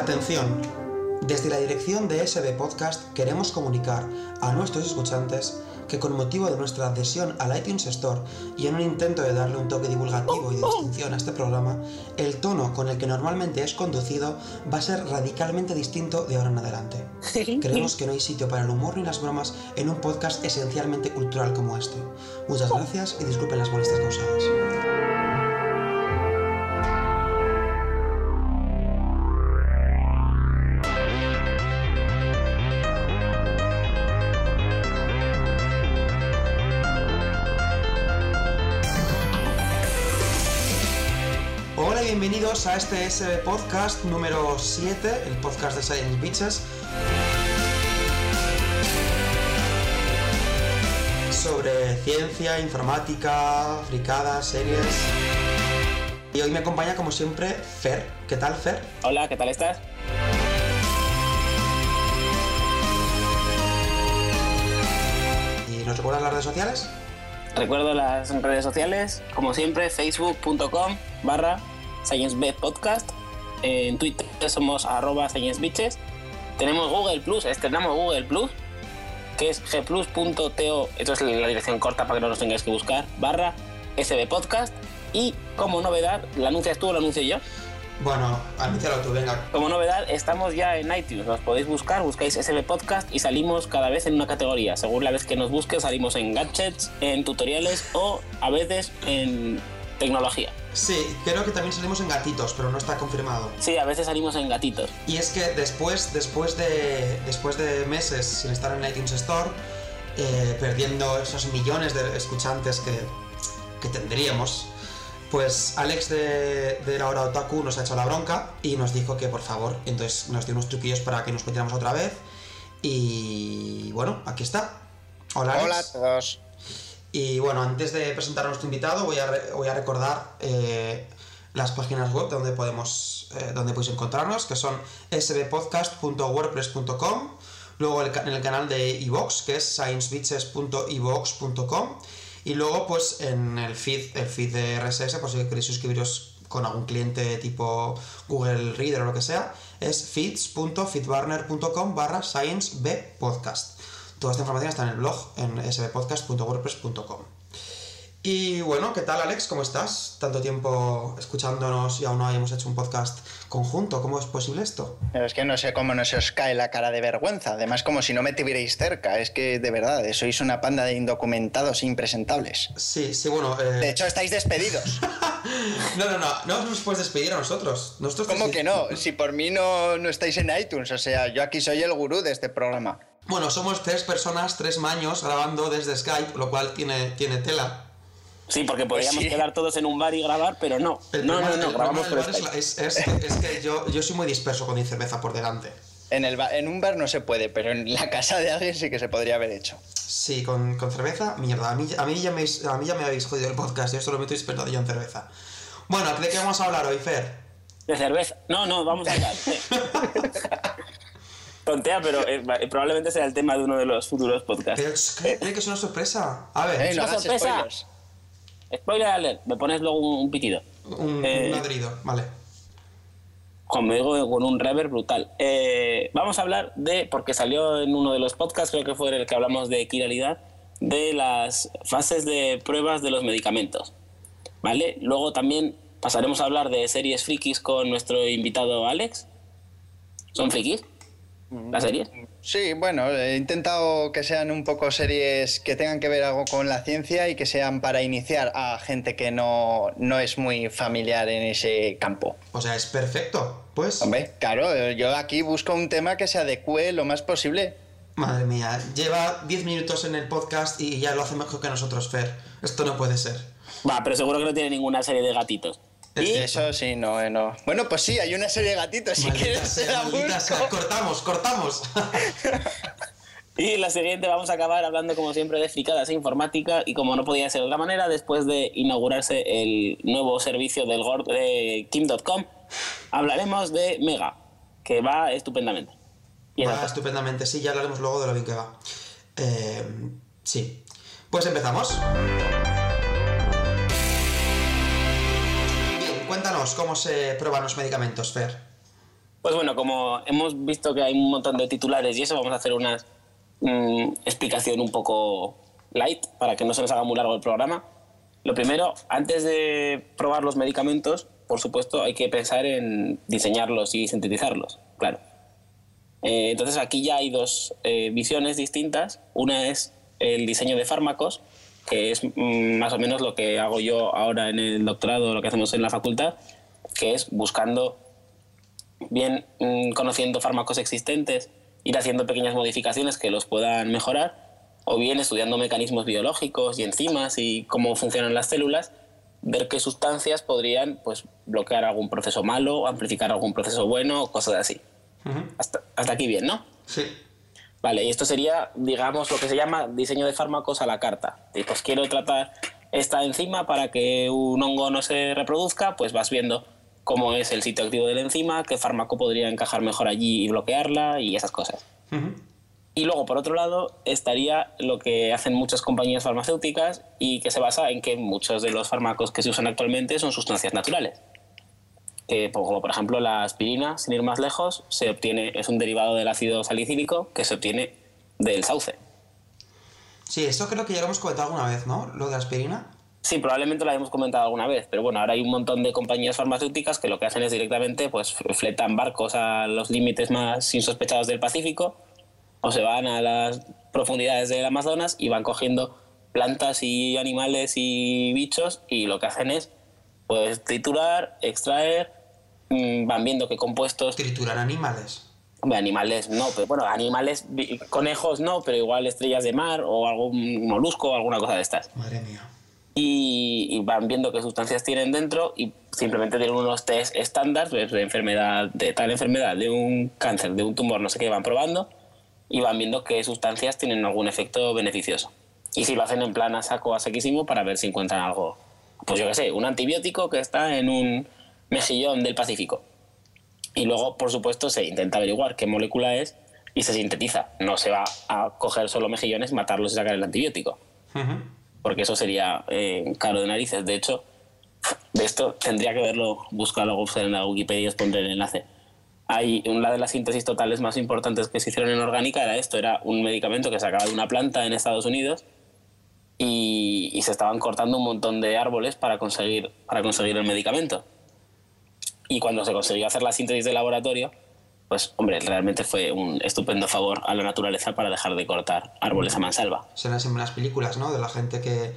Atención, desde la dirección de SB Podcast queremos comunicar a nuestros escuchantes que con motivo de nuestra adhesión al iTunes Store y en un intento de darle un toque divulgativo y de distinción a este programa, el tono con el que normalmente es conducido va a ser radicalmente distinto de ahora en adelante. Creemos que no hay sitio para el humor ni las bromas en un podcast esencialmente cultural como este. Muchas gracias y disculpen las molestias causadas. Bienvenidos a este SB Podcast número 7, el podcast de Science Bitches. Sobre ciencia, informática, fricadas, series. Y hoy me acompaña como siempre Fer. ¿Qué tal, Fer? Hola, ¿qué tal estás? ¿Y nos recuerdas las redes sociales? Recuerdo las redes sociales, como siempre, facebook.com barra ScienceBpodcast. En Twitter somos arroba ScienceBitches. Tenemos Google Plus, estrenamos Google Plus, que es gplus.to, esto es la dirección corta para que no nos tengáis que buscar, barra sbpodcast. Y como novedad, ¿la anuncias tú o lo anuncio yo? Bueno, anúncialo tú, venga. Como novedad, estamos ya en iTunes, nos podéis buscar, buscáis SB Podcast y salimos cada vez en una categoría. Según la vez que nos busques, salimos en gadgets, en tutoriales o a veces en tecnología. Sí, creo que también salimos en gatitos, pero no está confirmado. Sí, a veces salimos en gatitos. Y es que después, después, de, después de meses sin estar en iTunes Store, eh, perdiendo esos millones de escuchantes que, que tendríamos, pues Alex de, de la hora Otaku nos ha hecho la bronca y nos dijo que por favor, entonces nos dio unos truquillos para que nos pusiéramos otra vez. Y bueno, aquí está. Hola Alex. Hola a todos. Y bueno, antes de presentar a nuestro invitado, voy a, voy a recordar eh, las páginas web donde podemos eh, donde podéis encontrarnos, que son sbpodcast.wordpress.com, luego en el canal de iVox, que es sciencebitches.ivox.com, y luego pues en el feed, el feed de RSS, por si queréis suscribiros con algún cliente tipo Google Reader o lo que sea, es feeds.feedburner.com barra sciencebpodcast. Toda esta información está en el blog en sbpodcast.wordpress.com. Y bueno, ¿qué tal Alex? ¿Cómo estás? Tanto tiempo escuchándonos y aún no hayamos hecho un podcast conjunto. ¿Cómo es posible esto? Pero es que no sé cómo no se os cae la cara de vergüenza. Además, como si no me tuvierais cerca. Es que, de verdad, sois una panda de indocumentados e impresentables. Sí, sí, bueno. eh, De hecho, estáis despedidos. no, no, no, no nos puedes despedir a nosotros. nosotros ¿Cómo que no? Si por mí no, no estáis en iTunes. O sea, yo aquí soy el gurú de este programa. Bueno, somos tres personas, tres maños grabando desde Skype, lo cual tiene, tiene tela. Sí, porque podríamos sí. quedar todos en un bar y grabar, pero no. El no, problema- no, no, el grabamos por Skype. es, que yo, yo soy muy disperso con mi cerveza por delante. En, el en un bar no se puede, pero en la casa de alguien sí que se podría haber hecho. Sí, con, con cerveza, mierda. A mí, a, mí ya me, habéis- a mí ya me habéis jodido el podcast. Yo solo me estoy experto yo en cerveza. Bueno, ¿de qué vamos a hablar hoy, Fer? De cerveza. No, no, vamos a hablar. Tontea, pero eh, va- probablemente sea el tema de uno de los futuros podcasts. Pero es que, es una sorpresa. A ver, Eh, no una hagas sorpresa. spoilers. Spoiler alert, me pones luego un, un pitido. un, eh, un ladrido, vale. Conmigo con un reverb brutal. Eh, vamos a hablar de, porque salió en uno de los podcasts, creo que fue en el que hablamos de equiralidad, de las fases de pruebas de los medicamentos. ¿Vale? Luego también pasaremos a hablar de series frikis con nuestro invitado Alex. ¿Son frikis? ¿Las series? Sí, bueno, he intentado que sean un poco series que tengan que ver algo con la ciencia y que sean para iniciar a gente que no, no es muy familiar en ese campo. O sea, es perfecto. Pues, Hombre, claro, yo aquí busco un tema que se adecue lo más posible. madre mía, lleva 10 minutos en el podcast y ya lo hace mejor que nosotros, Fer. Esto no puede ser. Va, pero seguro que no tiene ninguna serie de gatitos. Y Eso sí, no, eh, no. Bueno, pues sí, hay una serie de gatitos, si Maldita quieres se sea, la maldita busco. sea. Cortamos, cortamos. Y la siguiente vamos a acabar hablando como siempre de fricadas e informática y como no podía ser de otra manera, después de inaugurarse el nuevo servicio del Gord de Kim.com, hablaremos de Mega, que va estupendamente. Y Va estupendamente, sí, ya hablaremos luego de lo bien que va. Eh, sí. Pues empezamos. Cuéntanos cómo se prueban los medicamentos, Fer. Pues bueno, como hemos visto que hay un montón de titulares y eso, vamos a hacer una mm, explicación un poco light para que no se nos haga muy largo el programa. Lo primero, antes de probar los medicamentos, por supuesto, hay que pensar en diseñarlos y sintetizarlos, claro. Eh, entonces aquí ya hay dos eh, visiones distintas. Una es el diseño de fármacos, que es mm, más o menos lo que hago yo ahora en el doctorado, lo que hacemos en la facultad, que es buscando bien mm, conociendo fármacos existentes, ir haciendo pequeñas modificaciones que los puedan mejorar, o bien estudiando mecanismos biológicos y enzimas y cómo funcionan las células, ver qué sustancias podrían pues, bloquear algún proceso malo, amplificar algún proceso bueno, cosas así. hasta, hasta aquí bien, ¿no? Sí. Vale, y esto sería, digamos, lo que se llama diseño de fármacos a la carta. Pues quiero tratar esta enzima para que un hongo no se reproduzca, pues vas viendo cómo es el sitio activo de la enzima, qué fármaco podría encajar mejor allí y bloquearla y esas cosas. Y luego, por otro lado, estaría lo que hacen muchas compañías farmacéuticas y que se basa en que muchos de los fármacos que se usan actualmente son sustancias naturales. Como por ejemplo la aspirina, sin ir más lejos, se obtiene, es un derivado del ácido salicílico que se obtiene del sauce. Sí, eso creo que ya lo hemos comentado alguna vez, ¿no? Lo de aspirina. Sí, probablemente lo hayamos comentado alguna vez, pero bueno, ahora hay un montón de compañías farmacéuticas que lo que hacen es directamente pues fletan barcos a los límites más insospechados del Pacífico o se van a las profundidades del Amazonas y van cogiendo plantas y animales y bichos y lo que hacen es pues triturar, extraer, van viendo qué compuestos... Triturar animales. animales no, pero bueno, animales, conejos no, pero igual estrellas de mar o algún molusco o alguna cosa de estas. Madre mía y, van viendo qué sustancias tienen dentro y simplemente tienen unos test estándar de enfermedad, de tal enfermedad, de un cáncer, de un tumor, no sé qué, van probando y van viendo qué sustancias tienen algún efecto beneficioso. Y si lo hacen en plan a saco, a sequísimo, para ver si encuentran algo, pues yo qué sé, un antibiótico que está en un mejillón del Pacífico. Y luego, por supuesto, se intenta averiguar qué molécula es y se sintetiza. No se va a coger solo mejillones, matarlos y sacar el antibiótico porque eso sería eh, caro de narices. De hecho, de esto tendría que verlo, buscarlo en la Wikipedia y os pondré el enlace. Hay una de las síntesis totales más importantes que se hicieron en orgánica era esto, era un medicamento que se sacaba de una planta en Estados Unidos y, y, se estaban cortando un montón de árboles para conseguir, para conseguir el medicamento. Y cuando se consiguió hacer la síntesis de laboratorio, pues hombre, realmente fue un estupendo favor a la naturaleza para dejar de cortar árboles a mansalva. Serán siempre las películas, ¿no? De la gente que,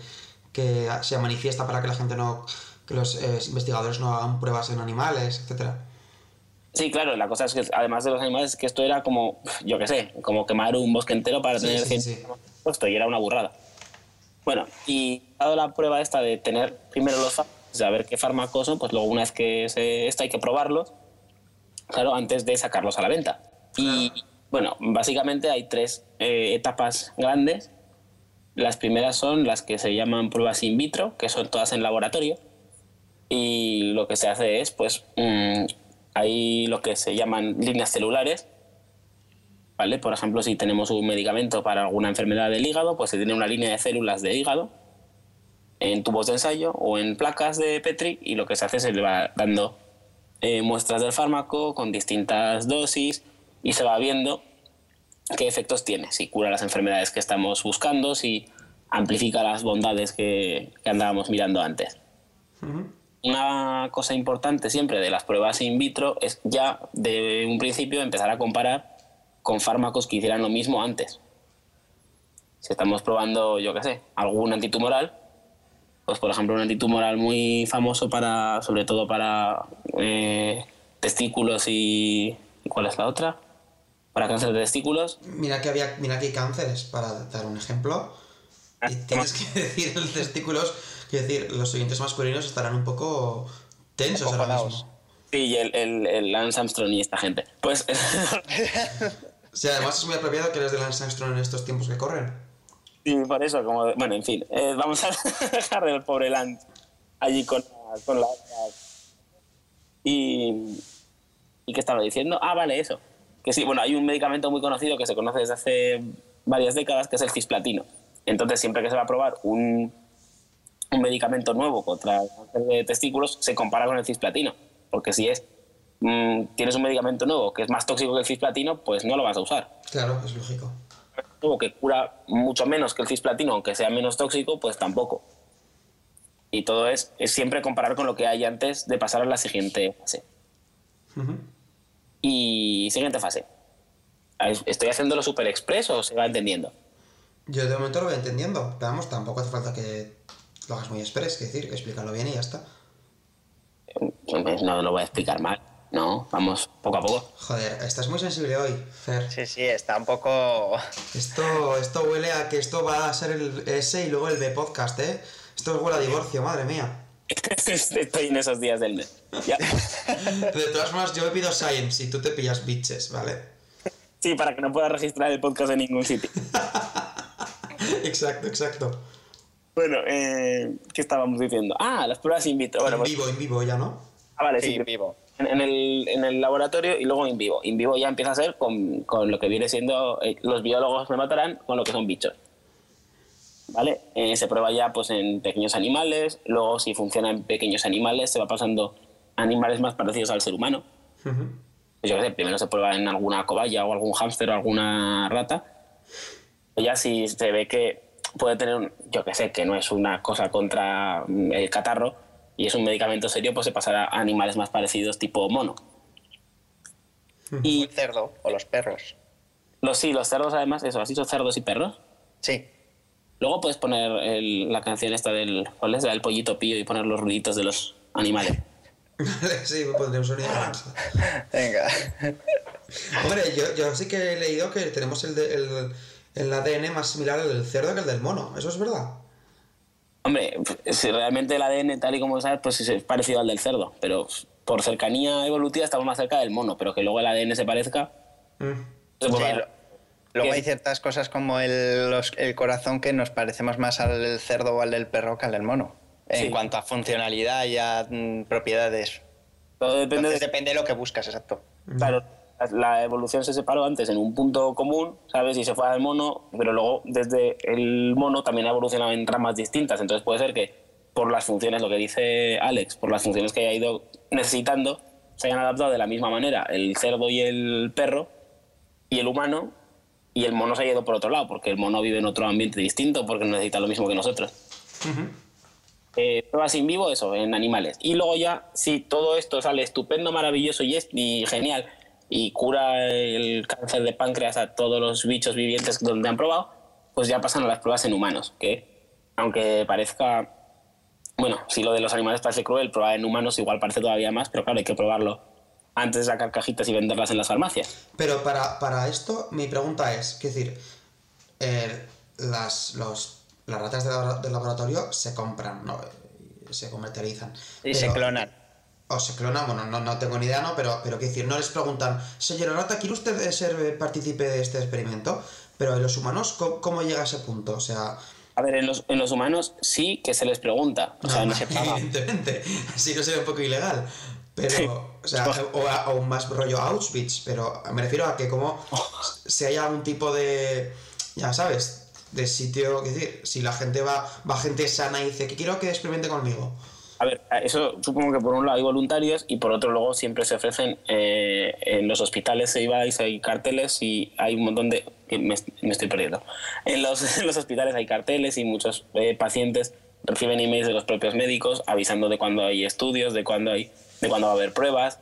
que se manifiesta para que la gente no, que los eh, investigadores no hagan pruebas en animales, etcétera. Sí, claro, la cosa es que además de los animales, que esto era como, yo qué sé, como quemar un bosque entero para tener sí, sí, puesto y era una burrada. Bueno, y dado la prueba esta de tener primero los saber qué fármacos son, pues luego una vez que se, esto hay que probarlos claro, antes de sacarlos a la venta. Y bueno, básicamente hay tres eh, etapas grandes. Las primeras son las que se llaman pruebas in vitro, que son todas en laboratorio. Y lo que se hace es, pues, mm, hay lo que se llaman líneas celulares. ¿Vale? Por ejemplo, si tenemos un medicamento para alguna enfermedad del hígado, pues se tiene una línea de células de hígado en tubos de ensayo o en placas de Petri y lo que se hace es se le va dando eh, muestras del fármaco con distintas dosis y se va viendo qué efectos tiene, si cura las enfermedades que estamos buscando, si amplifica las bondades que, andábamos mirando antes. Una cosa importante siempre de las pruebas in vitro es ya de un principio empezar a comparar con fármacos que hicieran lo mismo antes. Si estamos probando, yo qué sé, algún antitumoral, pues por ejemplo un antitumoral muy famoso para, sobre todo para eh, testículos y, ¿cuál es la otra? Para cáncer de testículos. Mira que había, mira que hay cánceres, para dar un ejemplo. Ah, y tienes que decir los testículos, que decir, los oyentes masculinos estarán un poco tensos ahora mismo. Sí, y el, el, el, Lance Armstrong y esta gente. Pues. sí, además es muy apropiado que eres de Lance Armstrong en estos tiempos que corren. Y por eso, como. Bueno, en fin, eh, vamos a dejar del pobre Lance allí con, con la. Y. ¿Y qué estaba diciendo? Ah, vale, eso. Que sí, bueno, hay un medicamento muy conocido que se conoce desde hace varias décadas, que es el cisplatino. Entonces, siempre que se va a probar un, un medicamento nuevo contra testículos, se compara con el cisplatino. Porque si es mm, tienes un medicamento nuevo que es más tóxico que el cisplatino, pues no lo vas a usar. Claro, es lógico. Nuevo que cura mucho menos que el cisplatino, aunque sea menos tóxico, pues tampoco. Y todo es, es siempre comparar con lo que hay antes de pasar a la siguiente fase. Y siguiente fase. ¿Estoy haciéndolo super express o se va entendiendo? Yo de momento lo voy entendiendo. Pero vamos, tampoco hace falta que lo hagas muy express, que decir, explícalo bien y ya está. Pues No lo voy a explicar mal. No, vamos poco a poco. Joder, estás muy sensible hoy, Fer. Sí, sí, está un poco... Esto, esto huele a que esto va a ser el S y luego el B podcast, ¿eh? Esto huele a divorcio, madre mía. Estoy en esos días del mes. Ya. De todas formas, yo me pido Science y tú te pillas bitches, ¿vale? Sí, para que no pueda registrar el podcast en ningún sitio. exacto, exacto. Bueno, eh, ¿qué estábamos diciendo? Ah, las pruebas in vitro. Bueno, en pues- vivo, en vivo ya, ¿no? ah, vale, Sí, sí. vivo. En, el, en el laboratorio y luego in vivo. In vivo ya empieza a ser con, con lo que viene siendo. eh, los biólogos me matarán con lo que son bichos. ¿Vale? Eh, se prueba ya pues, en pequeños animales. Luego, si funciona en pequeños animales, se va pasando a animales más parecidos al ser humano. Ujú. Pues yo qué sé, primero se prueba en alguna cobaya o algún hámster o alguna rata. Y ya si se ve que puede tener, un- yo qué sé, que no es una cosa contra mm, el catarro y es un medicamento serio, pues se pasará a animales más parecidos tipo mono. Y El cerdo o los perros. los sí, los cerdos además, eso, has dicho cerdos y perros. Sí. Luego puedes poner el- la canción esta del, ¿cuál es? La del pollito pío y poner los ruiditos de los animales. sí, me pondré un sonido. Venga. Hombre, yo, yo sí que he leído que tenemos el, de- el, el ADN más similar al del cerdo que el del mono. ¿Eso es verdad? Hombre, si realmente el ADN, tal y como sabes, pues es parecido al del cerdo, pero por cercanía evolutiva estamos más cerca del mono, pero que luego el ADN se parezca. Mm. se puede Sí, Luego hay ciertas cosas como el, los- el corazón que nos parecemos más al del cerdo o al del perro que al del mono. En Sí. cuanto a funcionalidad y a mm, propiedades. Todo depende Entonces de. depende de lo que buscas, exacto. Claro, la evolución se separó antes en un punto común, ¿sabes? Y se fue al mono, pero luego desde el mono también ha evolucionado en ramas distintas. Entonces puede ser que por las funciones, lo que dice Alex, por las funciones que haya ido necesitando, se hayan adaptado de la misma manera el cerdo y el perro y el humano, y el mono se ha ido por otro lado, porque el mono vive en otro ambiente distinto, porque necesita lo mismo que nosotros. Eh, pruebas in vivo, eso, en animales. Y luego ya, si todo esto sale estupendo, maravilloso y, es, y genial, y cura el cáncer de páncreas a todos los bichos vivientes donde han probado, pues ya pasan a las pruebas en humanos, que aunque parezca, bueno, si lo de los animales parece cruel, probar en humanos igual parece todavía más, pero claro, hay que probarlo antes de sacar cajitas y venderlas en las farmacias. Pero para, para esto, mi pregunta es, es decir, eh, las, los, las ratas de laboratorio se compran, ¿no? Y se comercializan. Y se clonan. O se clonan, bueno, no, no tengo ni idea, ¿no? Pero, pero quiero decir, no les preguntan, señora rata, ¿quiere usted ser eh, partícipe de este experimento? Pero en los humanos, ¿cómo, cómo llega a ese punto? O sea, A ver, en los, en los humanos sí que se les pregunta, o sea, no se paga. evidentemente, así no sería un poco ilegal. Pero, o sea, o, a- o un más rollo Auschwitz, pero me refiero a que como si hay algún tipo de, ya sabes, de sitio, es decir, si la gente va, va gente sana y dice que quiero que experimente conmigo. A ver, eso supongo que por un lado hay voluntarios y por otro luego siempre se ofrecen eh, en los hospitales, hay, hay carteles y hay un montón de... Me, me estoy perdiendo. En los, en los hospitales hay carteles y muchos eh, pacientes reciben emails de los propios médicos avisando de cuándo hay estudios, de cuándo, hay, de cuándo va a haber pruebas.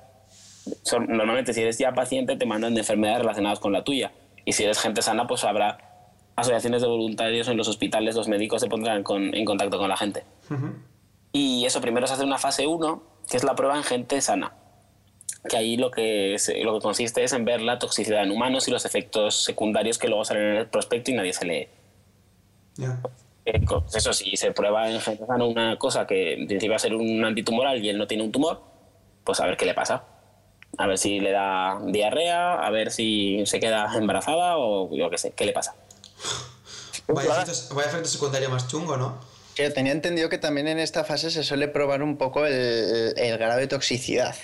Son- normalmente si eres ya paciente te mandan de enfermedades relacionadas con la tuya y si eres gente sana pues habrá asociaciones de voluntarios en los hospitales, los médicos se pondrán con- en contacto con la gente. Y eso primero se hace una fase 1, que es la prueba en gente sana. Que ahí lo que, se- lo que consiste es en ver la toxicidad en humanos y los efectos secundarios que luego salen en el prospecto y nadie se lee. Ya. Eh, co- pues eso, si se prueba en gente sana una cosa que en principio va a ser un antitumoral y él no tiene un tumor, pues a ver qué le pasa. A ver si le da diarrea, a ver si se queda embarazada o yo qué sé, qué le pasa. Vaya efecto, vaya efecto secundario más chungo, ¿no? Yo tenía entendido que también en esta fase se suele probar un poco el, el grado de toxicidad.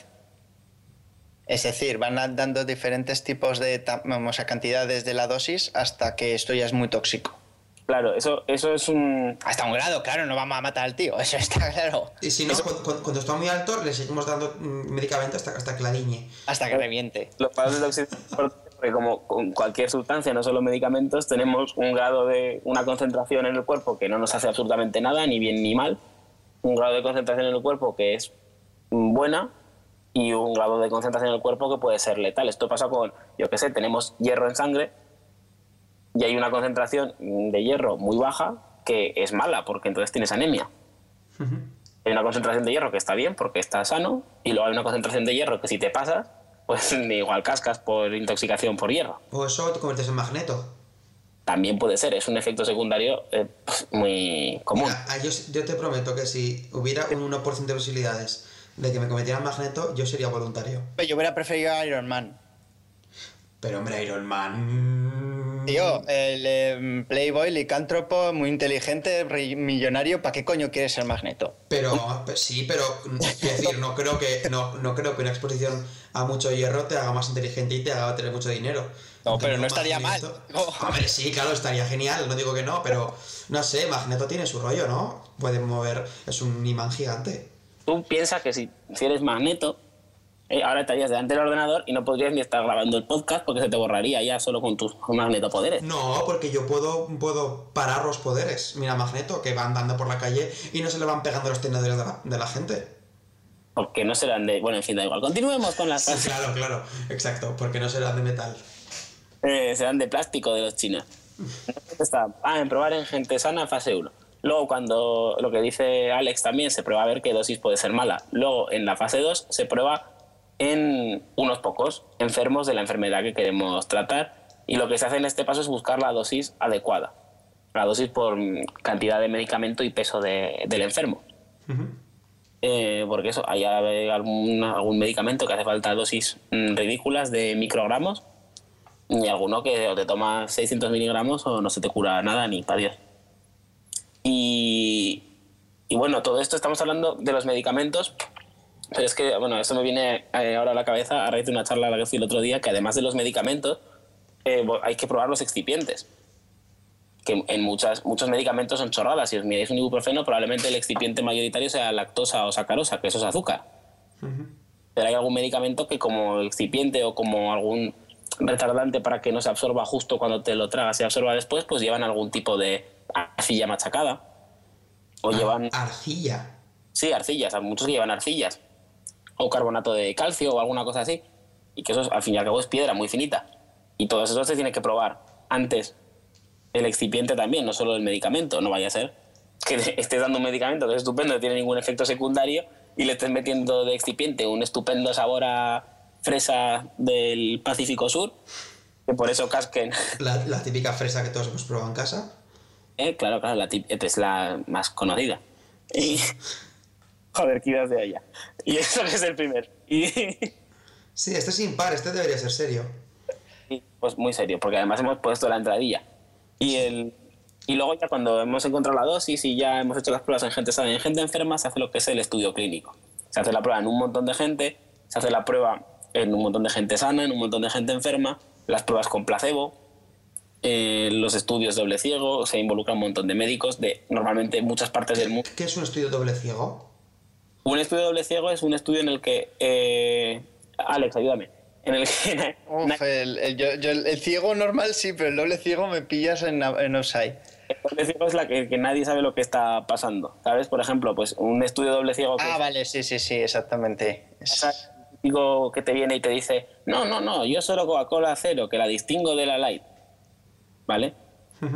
Es decir, van a- dando diferentes tipos de, vamos a cantidades de la dosis hasta que esto ya es muy tóxico. Claro, eso, eso es un... Hasta un grado, claro, no vamos a matar al tío, eso está claro. Y si no, Eso- cuando, cuando- cuando está muy alto, le seguimos dando mm, medicamento hasta, hasta que la diñe. Hasta que reviente. Los parámetros de como con cualquier sustancia, no solo medicamentos, tenemos un grado de una concentración en el cuerpo que no nos hace absolutamente nada, ni bien ni mal, un grado de concentración en el cuerpo que es buena y un grado de concentración en el cuerpo que puede ser letal. Esto pasa con, yo qué sé, tenemos hierro en sangre y hay una concentración de hierro muy baja que es mala porque entonces tienes anemia. Hay una concentración de hierro que está bien porque está sano y luego hay una concentración de hierro que si te pasas, pues igual cascas por intoxicación por hierro. O eso te conviertes en magneto. También puede ser, es un efecto secundario eh, muy común. Mira, yo, yo te prometo que si hubiera un 1% de posibilidades de que me convirtiera en magneto, yo sería voluntario. Yo hubiera preferido a Iron Man. Pero hombre, Iron Man... Tío, el eh, Playboy, licántropo, muy inteligente, ri- millonario, ¿para qué coño quieres ser magneto? Pero pues sí, pero quiero decir, no creo que no, no creo que una exposición a mucho hierro te haga más inteligente y te haga tener mucho dinero. No, pero no estaría mal. Hombre, sí, claro, estaría genial, no digo que no, pero no sé, Magneto tiene su rollo, ¿no? Puede mover, es un imán gigante. Tú piensas que si, si eres magneto, eh, ahora estarías delante del ordenador y no podrías ni estar grabando el podcast porque se te borraría ya solo con tus magnetopoderes. No, porque yo puedo, puedo parar los poderes. Mira, Magneto, que va andando por la calle y no se le van pegando los tenedores de la, de la gente. Porque no serán de... Bueno, en fin, da igual. Continuemos con las Sí, claro, claro, exacto, porque no será de metal. Eh, serán de plástico de los chinos. Está, ah, en probar en gente sana, fase 1. Luego, cuando lo que dice Alex también, se prueba a ver qué dosis puede ser mala. Luego, en la fase 2, se prueba en unos pocos enfermos de la enfermedad que queremos tratar. Y lo que se hace en este paso es buscar la dosis adecuada. La dosis por cantidad de medicamento y peso de- del enfermo. Eh, porque eso, hay algún, algún medicamento que hace falta dosis mm, ridículas de microgramos y alguno que o te tomas 600 miligramos o no se te cura nada ni para Dios. Y, y bueno, todo esto estamos hablando de los medicamentos, pero es que, bueno, esto me viene eh, ahora a la cabeza a raíz de una charla a la que fui el otro día, que además de los medicamentos, eh, hay que probar los excipientes. Que en muchas, muchos medicamentos son chorradas. Si os miráis un ibuprofeno, probablemente el excipiente mayoritario sea lactosa o sacarosa, que eso es azúcar. Pero hay algún medicamento que como excipiente o como algún retardante para que no se absorba justo cuando te lo tragas y se absorba después, pues llevan algún tipo de arcilla machacada. O llevan, Arcilla. sí, arcillas, muchos que llevan arcillas. O carbonato de calcio o alguna cosa así. Y que eso es, al fin y al cabo es piedra muy finita. Y todo eso se tiene que probar antes el excipiente también, no solo el medicamento. No vaya a ser que estés dando un medicamento que es estupendo, no tiene ningún efecto secundario y le estés metiendo de excipiente un estupendo sabor a fresa del Pacífico Sur, que por eso casquen. La, la típica fresa que todos hemos probado en casa. Eh, claro, claro, la es la más conocida. Y... Joder, qué ideas de allá. Y eso que es el primer. Y... Sí, este es impar, este debería ser serio. Y, pues muy serio, porque además hemos puesto la entradilla. Y, el, y luego ya cuando hemos encontrado la dosis y ya hemos hecho las pruebas en gente sana y en gente enferma, se hace lo que es el estudio clínico. Se hace la prueba en un montón de gente, se hace la prueba en un montón de gente sana, en un montón de gente enferma, las pruebas con placebo, eh, los estudios doble ciego, se involucra un montón de médicos de normalmente muchas partes del mundo. ¿Qué es un estudio doble ciego? Un estudio doble ciego es un estudio en el que... eh, Alex, ayúdame. En el que... Uf, el, el- yo- yo- el ciego normal sí, pero el doble ciego me pillas en, en offside. El doble ciego es la que, que nadie sabe lo que está pasando, ¿sabes? Por ejemplo, pues un estudio doble ciego que Ah, es vale, sí, sí, sí, exactamente. Es- un típico que te viene y te dice, no, no, no, yo solo Coca-Cola cero, que la distingo de la light, ¿vale?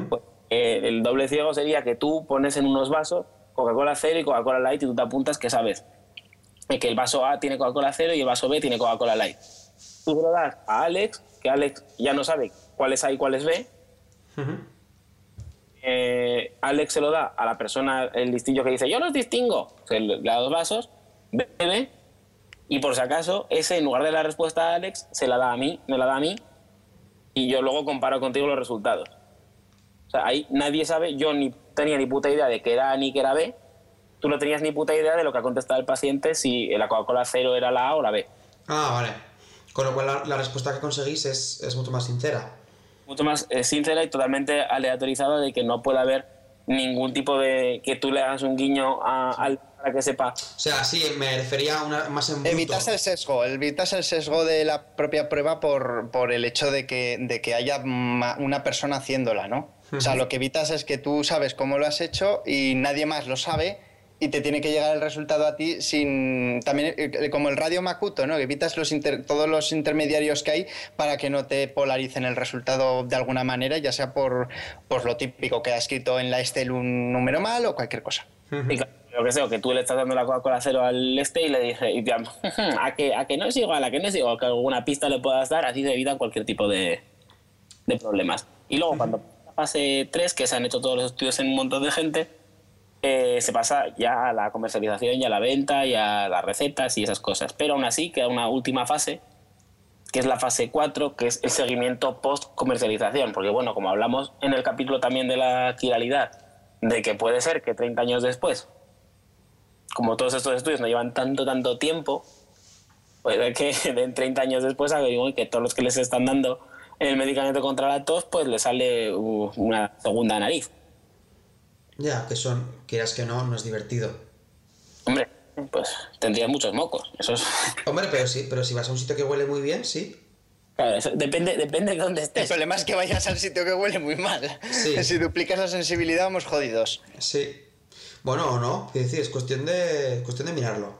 Pues, eh, el doble ciego sería que tú pones en unos vasos Coca-Cola cero y Coca-Cola light y tú te apuntas que sabes que el vaso A tiene Coca-Cola cero y el vaso B tiene Coca-Cola light. Tú se lo das a Alex, que Alex ya no sabe cuál es A y cuál es B, eh, Alex se lo da a la persona, el distinto que dice, yo los distingo. Se le le da dos vasos, bebe, y por si acaso, ese en lugar de la respuesta a Alex, se la da a mí, me la da a mí, y yo luego comparo contigo los resultados. O sea, ahí nadie sabe, yo ni tenía ni puta idea de que era A ni que era B, tú no tenías ni puta idea de lo que ha contestado el paciente si la Coca-Cola cero era la A o la B. Ah, vale. Con lo cual la, la respuesta que conseguís es, es mucho más sincera. mucho más eh, sincera y totalmente aleatorizada de que no puede haber ningún tipo de que tú le hagas un guiño a, al para que sepa. O sea, sí, me refería a una más en. Evitas el sesgo, evitas el sesgo de la propia prueba por, por el hecho de que, de que haya ma- una persona haciéndola, ¿no? O sea, lo que evitas es que tú sabes cómo lo has hecho y nadie más lo sabe y te tiene que llegar el resultado a ti sin... También eh, como el radio Makuto, ¿no? Evitas los inter- todos los intermediarios que hay para que no te polaricen el resultado de alguna manera, ya sea por, por lo típico que ha escrito en la Excel un número mal o cualquier cosa. Y claro, lo que sea, o que tú le estás dando la Coca-Cola cero al este y le dices, y te- a que, a que no es igual, a que no es igual, que alguna pista le puedas dar, así se evitan cualquier tipo de, de problemas. Y luego cuando fase 3, que se han hecho todos los estudios en un montón de gente, eh, se pasa ya a la comercialización y a la venta y a las recetas y esas cosas. Pero aún así queda una última fase, que es la fase 4, que es el seguimiento post-comercialización. Porque bueno, como hablamos en el capítulo también de la quiralidad, de que puede ser que 30 años después, como todos estos estudios no llevan tanto, tanto tiempo, puede que en 30 años después que todos los que les están dando el medicamento contra la tos, pues le sale uh, una segunda nariz. Ya, que son, quieras que no, no es divertido. Hombre, pues tendrías muchos mocos. Eso es, Hombre, pero sí, pero si vas a un sitio que huele muy bien, sí. claro, eso depende, depende de dónde El estés. problema es que vayas al sitio que huele muy mal. Sí. Si duplicas la sensibilidad, vamos jodidos. Sí. Bueno, o no, es decir, es cuestión de, cuestión de mirarlo.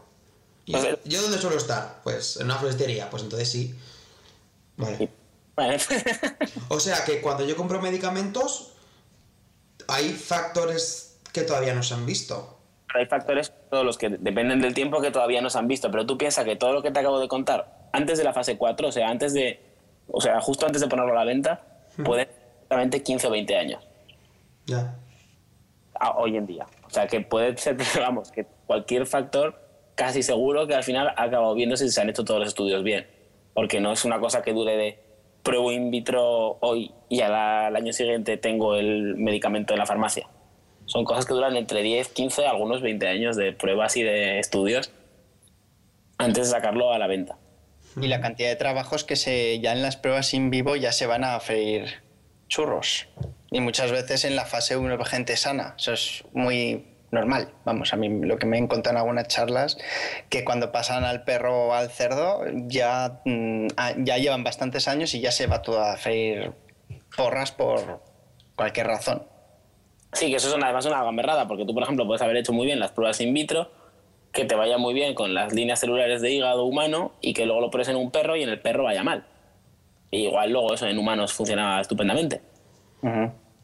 ¿Y Pues, yo, eh, yo dónde suelo estar? Pues en una floristería, pues entonces sí. Vale. Vale. O sea que cuando yo compro medicamentos, hay factores que todavía no se han visto. Hay factores, todos los que dependen del tiempo que todavía no se han visto, pero tú piensas que todo lo que te acabo de contar, antes de la fase 4, o sea, antes de, o sea, justo antes de ponerlo a la venta, puede ser exactamente 15 o 20 años. Ya. a- hoy en día. O sea, que puede ser, vamos, que cualquier factor casi seguro que al final ha acabado viéndose si se han hecho todos los estudios bien. Porque no es una cosa que dure de pruebo in vitro hoy y al, al año siguiente tengo el medicamento en la farmacia. Son cosas que duran entre 10, 15, algunos 20 años de pruebas y de estudios antes de sacarlo a la venta. Y la cantidad de trabajos que se ya en las pruebas in vivo ya se van a freír churros. Y muchas veces en la fase 1 gente sana. Eso es muy normal. Vamos, a mí lo que me he encontrado en algunas charlas, que cuando pasan al perro o al cerdo ya, mm, ya llevan bastantes años y ya se va todo a freír porras por cualquier razón. Sí, que eso es una- además una gamberrada, porque tú, por ejemplo, puedes haber hecho muy bien las pruebas in vitro, que te vaya muy bien con las líneas celulares de hígado humano y que luego lo pones en un perro y en el perro vaya mal. Y igual luego eso en humanos funcionaba estupendamente.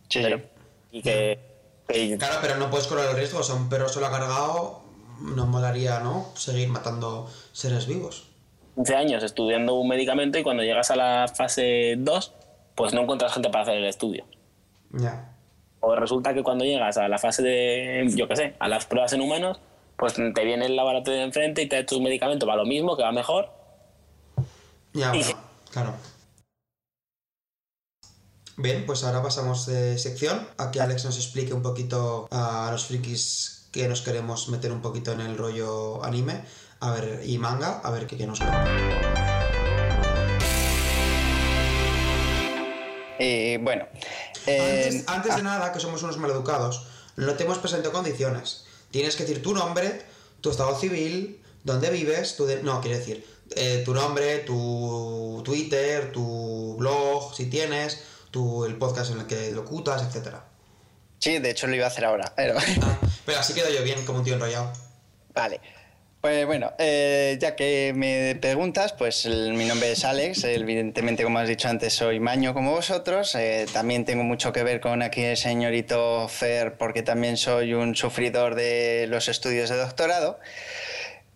Sí, Pero- sí. y que, Claro, pero no puedes correr el riesgo. O sea, un perro solo ha cargado, no molaría, ¿no? Seguir matando seres vivos. 15 años estudiando un medicamento y cuando llegas a la fase 2, pues no encuentras gente para hacer el estudio. Ya. O resulta que cuando llegas a la fase de, yo qué sé, a las pruebas en humanos, pues te viene el laboratorio de enfrente y te ha hecho un medicamento para lo mismo, que va mejor, Ya, bueno, claro. Bien, pues ahora pasamos de sección a que Alex nos explique un poquito a los frikis que nos queremos meter un poquito en el rollo anime a ver, y manga, a ver qué, qué nos cuenta. Y bueno. eh, Antes, antes de nada, que somos unos maleducados, no te hemos presentado condiciones. Tienes que decir tu nombre, tu estado civil, dónde vives, tu de- no, quiero decir, eh, tu nombre, tu Twitter, tu blog, si tienes, tu, el podcast en el que locutas, etcétera. sí, de hecho lo iba a hacer ahora. Pero... Ah, pero así quedo yo bien, como un tío enrollado. Vale. Pues bueno, eh, ya que me preguntas, pues el- mi nombre es Alex, evidentemente como has dicho antes soy maño como vosotros, eh, también tengo mucho que ver con aquí el señorito Fer porque también soy un sufridor de los estudios de doctorado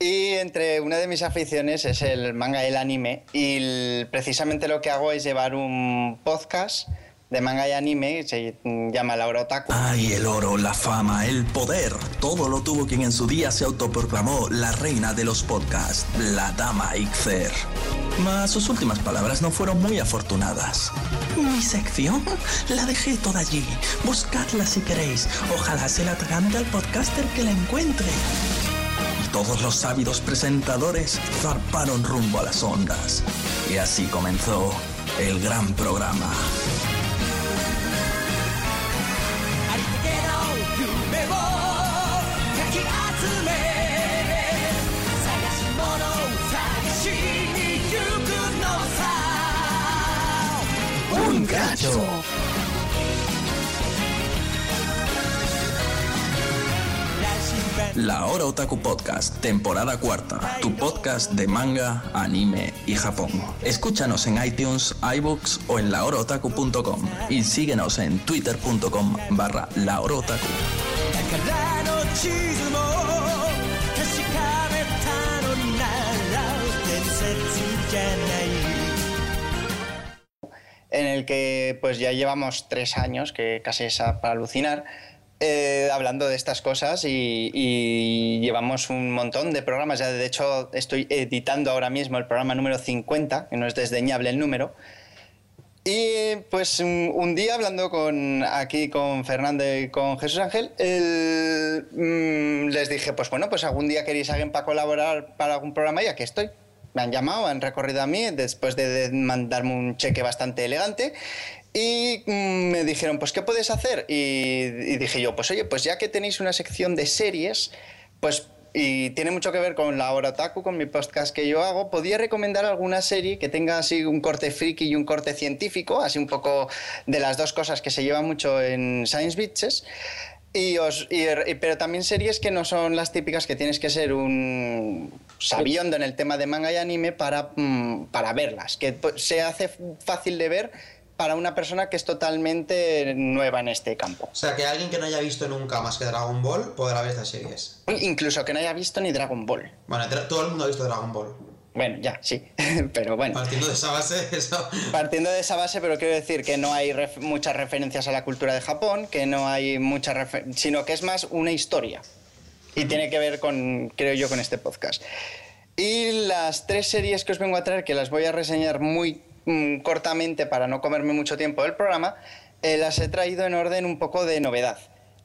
y entre una de mis aficiones es el manga y el anime y precisamente lo que hago es llevar un podcast de manga y anime, se llama Laura Otaku. Ay, el oro, la fama, el poder. Todo lo tuvo quien en su día se autoproclamó la reina de los podcasts, la dama Ixer. Mas sus últimas palabras no fueron muy afortunadas. Mi sección la dejé toda allí. Buscadla si queréis. Ojalá se la atragante al podcaster que la encuentre todos los ávidos presentadores zarparon rumbo a las ondas. Y así comenzó el gran programa. Un cacho. La Hora Otaku Podcast, temporada cuarta, tu podcast de manga, anime y Japón. Escúchanos en iTunes, iBooks o en lahorotaku.com y síguenos en twitter.com barra lahorotaku. En el que pues ya llevamos tres años, que casi es para alucinar eh, hablando de estas cosas y, y llevamos un montón de programas. Ya de hecho estoy editando ahora mismo el programa número 50, que no es desdeñable el número. Y pues un, un día hablando con aquí con Fernando y con Jesús Ángel, el- mm, les dije, pues bueno, pues algún día queréis alguien para colaborar para algún programa y aquí estoy. Me han llamado, han recorrido a mí después de, de mandarme un cheque bastante elegante y mm, me dijeron, pues ¿qué puedes hacer? Y, y dije yo, pues oye, pues ya que tenéis una sección de series, pues y tiene mucho que ver con la hora otaku, con mi podcast que yo hago, podía recomendar alguna serie que tenga así un corte friki y un corte científico, así un poco de las dos cosas que se llevan mucho en Science Bitches. Y os, y- y- pero también series que no son las típicas que tienes que ser un sabiondo en el tema de manga y anime para, mm, para verlas, que pues, se hace fácil de ver para una persona que es totalmente nueva en este campo. O sea, que alguien que no haya visto nunca más que Dragon Ball podrá ver estas series. Incluso que no haya visto ni Dragon Ball. Bueno, todo el mundo ha visto Dragon Ball. Bueno, ya, sí, pero bueno. Partiendo de esa base, eso. Partiendo de esa base, pero quiero decir que no hay ref- muchas referencias a la cultura de Japón, que no hay muchas refer- sino que es más una historia. Y tiene que ver con, creo yo, con este podcast. Y las tres series que os vengo a traer, que las voy a reseñar muy mm, cortamente para no comerme mucho tiempo del programa, eh, las he traído en orden un poco de novedad.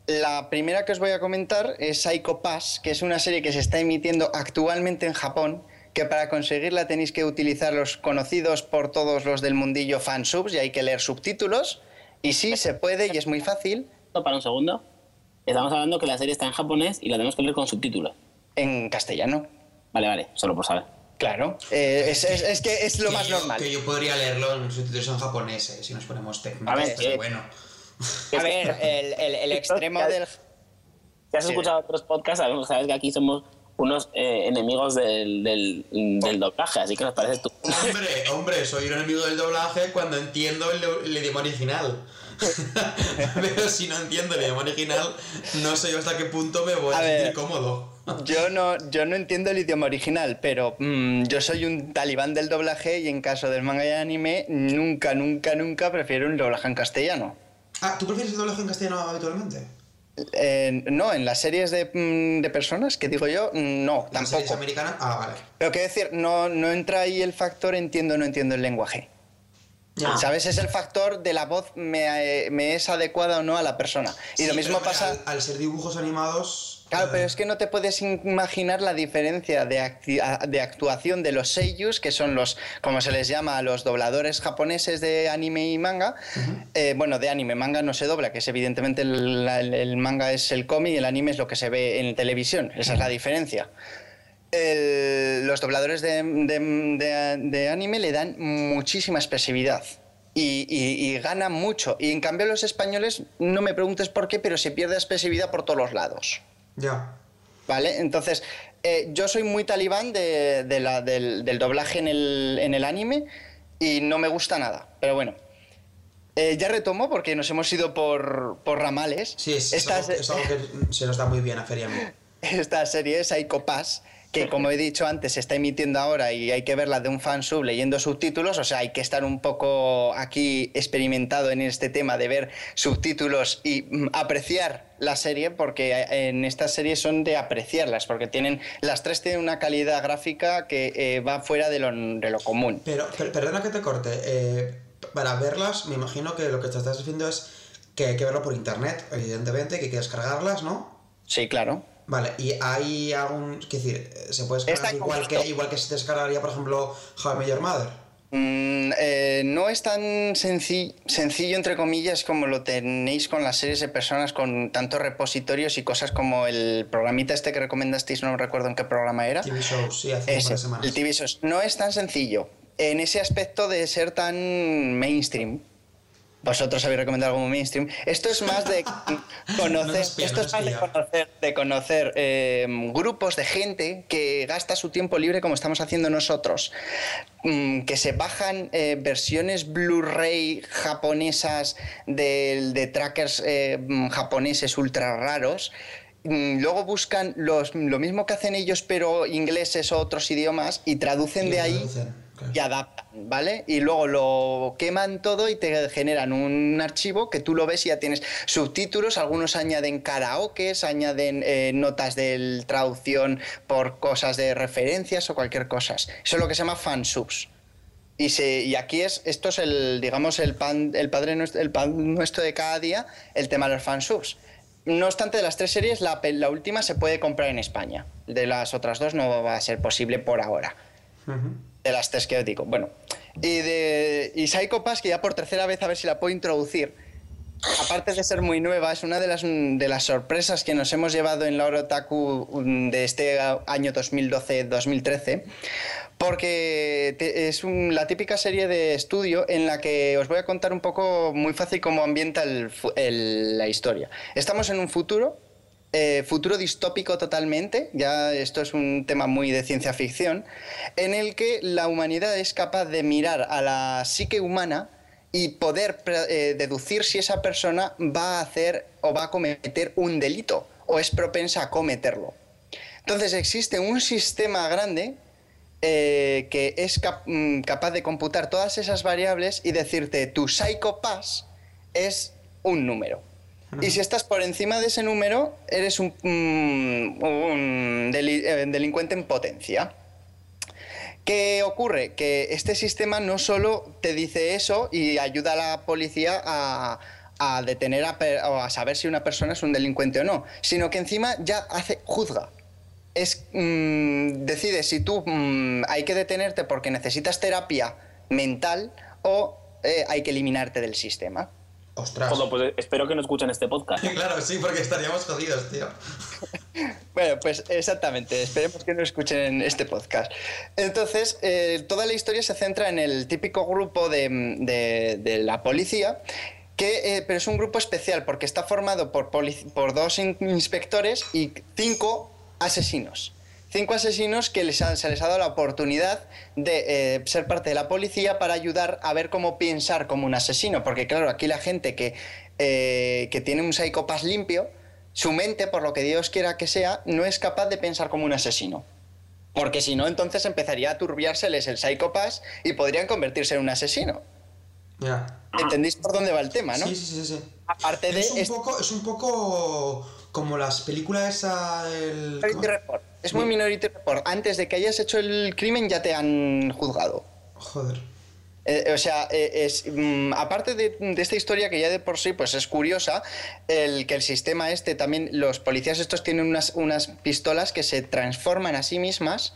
La primera que os voy a comentar es Psycho Pass, que es una serie que se está emitiendo actualmente en Japón, que para conseguirla tenéis que utilizar los conocidos por todos los del mundillo fansubs y hay que leer subtítulos. Y sí, se puede y es muy fácil Para un segundo. Estamos hablando que la serie está en japonés y la tenemos que leer con subtítulos. en castellano. Vale, vale, solo por saber. Claro. Eh, es, es- es que es lo Que más yo- normal. Que yo podría leerlo en subtítulos en japonés, eh, si nos ponemos técnicos. A ver, pero eh, bueno. A ver, el, el- el extremo del... Si has Sí. escuchado otros podcasts, sabemos, sabes que aquí somos unos eh, enemigos del, del, del doblaje, así que nos parece tú. Hombre, hombre, soy un enemigo del doblaje cuando entiendo el, el idioma original. Pero si no entiendo el idioma original, no sé yo hasta qué punto me voy a, A sentir ver. cómodo. Yo no, yo no entiendo el idioma original, pero mm, yo soy un talibán del doblaje y en caso del manga y anime, nunca, nunca, nunca prefiero un doblaje en castellano. Ah, ¿tú prefieres el doblaje en castellano habitualmente? Eh, no, en las series de, mm, de personas, que digo yo, mm, no, ¿Las series tampoco. americanas? Ah, vale. Pero quiero decir, no, no entra ahí el factor entiendo o no entiendo el lenguaje. Ya. ¿Sabes? Es el factor de la voz me, eh, me es adecuada o no a la persona. Y Sí, lo mismo pero, pasa... Al, al ser dibujos animados. Claro, pero es que no te puedes imaginar la diferencia de, de actuación de los seiyus, que son los, como se les llama, a los dobladores japoneses de anime y manga. Eh, bueno, de anime, manga no se dobla, que es evidentemente el, el- el manga es el cómic y el anime es lo que se ve en televisión. Esa es la diferencia. El- los dobladores de, de- de- de anime le dan muchísima expresividad. Y, y- y ganan mucho. Y en cambio los españoles, no me preguntes por qué, pero se pierde expresividad por todos los lados. Ya. ¿Vale? Entonces, eh, yo soy muy talibán de, de la- del, del doblaje en el, en el anime y no me gusta nada. Pero bueno. Eh, ya retomo porque nos hemos ido por, por ramales. Sí, es, es Esta, algo, es algo que se nos da muy bien a Feria esta serie es Psycho Pass, que como he dicho antes se está emitiendo ahora y hay que verla de un fansub leyendo subtítulos, o sea, hay que estar un poco aquí experimentado en este tema de ver subtítulos y mm, apreciar la serie, porque eh, en estas series son de apreciarlas, porque tienen las tres tienen una calidad gráfica que eh, va fuera de lo, de lo común. Pero, per- perdona que te corte. eh, para verlas, me imagino que lo que te estás diciendo es que hay que verlo por internet, evidentemente, que hay que descargarlas, ¿no? Sí, claro. Vale, y hay algún. Es decir, se puede descargar igual que, igual que se descargaría, por ejemplo, How I Met Your Mother. Mm, eh, no es tan senci- sencillo, entre comillas, como lo tenéis con las series de personas con tantos repositorios y cosas como el programita este que recomendasteis, no recuerdo en qué programa era. TV shows, sí, hace Ese, semanas. el TV Shows. No es tan sencillo en ese aspecto de ser tan mainstream. Vosotros habéis recomendado como mainstream. Esto es más de conocer, No nos pilla, esto no es más de conocer, de conocer eh, grupos de gente que gasta su tiempo libre como estamos haciendo nosotros, Mm, que se bajan eh, versiones Blu-ray japonesas de, de trackers eh, mm, japoneses ultra raros. Mm, Luego buscan los, lo mismo que hacen ellos, pero ingleses o otros idiomas, y traducen Y de ahí traducen, y adaptan, ¿vale? Y luego lo queman todo y te generan un archivo que tú lo ves y ya tienes subtítulos, algunos añaden karaokes, añaden eh, notas de traducción por cosas de referencias o cualquier cosa. Eso es lo que se llama fansubs. Y, se, y aquí es, esto es el, digamos, el pan, el padre nuestro, el pan nuestro de cada día, el tema de los fansubs. No obstante, de las tres series, la, última se puede comprar en España. De las otras dos no va a ser posible por ahora. De las tres que os digo. Bueno, y de y Psycho que ya por tercera vez a ver si la puedo introducir. Aparte de ser muy nueva, es una de las, de las sorpresas que nos hemos llevado en la Orotaku mm, de este año 2012-2013, porque es la típica serie de estudio en la que os voy a contar un poco muy fácil cómo ambienta la historia. Estamos en un futuro eh, futuro distópico totalmente, ya esto es un tema muy de ciencia ficción, en el que la humanidad es capaz de mirar a la psique humana y poder eh, deducir si esa persona va a hacer o va a cometer un delito o es propensa a cometerlo. Entonces existe un sistema grande eh, que es mm, capaz de computar todas esas variables y decirte tu Psycho Pass es un número. Y si estás por encima de ese número, eres un, mm, eh, delincuente en potencia. ¿Qué ocurre? Que este sistema no solo te dice eso y ayuda a la policía a, a detener a, a saber si una persona es un delincuente o no, sino que encima ya hace juzga. Es, mm, decide si tú mm, hay que detenerte porque necesitas terapia mental o eh, hay que eliminarte del sistema. Ostras. Joder, pues espero que no escuchen este podcast. Claro, sí, porque estaríamos jodidos, tío. Bueno, pues exactamente, esperemos que no escuchen este podcast. Entonces, eh, toda la historia se centra en el típico grupo de, de- de la policía, que, eh, pero es un grupo especial porque está formado por, por dos in- inspectores y cinco asesinos. Cinco asesinos que les han- se les ha dado la oportunidad de eh, ser parte de la policía para ayudar a ver cómo pensar como un asesino. Porque claro, aquí la gente que, eh, que tiene un psicopas limpio, su mente, por lo que Dios quiera que sea, no es capaz de pensar como un asesino. Porque si no, entonces empezaría a turbiárseles el psicopas y podrían convertirse en un asesino. Ya. ¿Entendéis por dónde va el tema, no? Sí, sí, sí, sí. Aparte de Es un, es- poco, es un poco como las películas esa Report. Es muy Minority Report. Antes de que hayas hecho el crimen ya te han juzgado. Joder. Eh, o sea, eh, es, mm, aparte de, de esta historia que ya de por sí pues es curiosa, el que el sistema este también, los policías estos tienen unas, unas pistolas que se transforman a sí mismas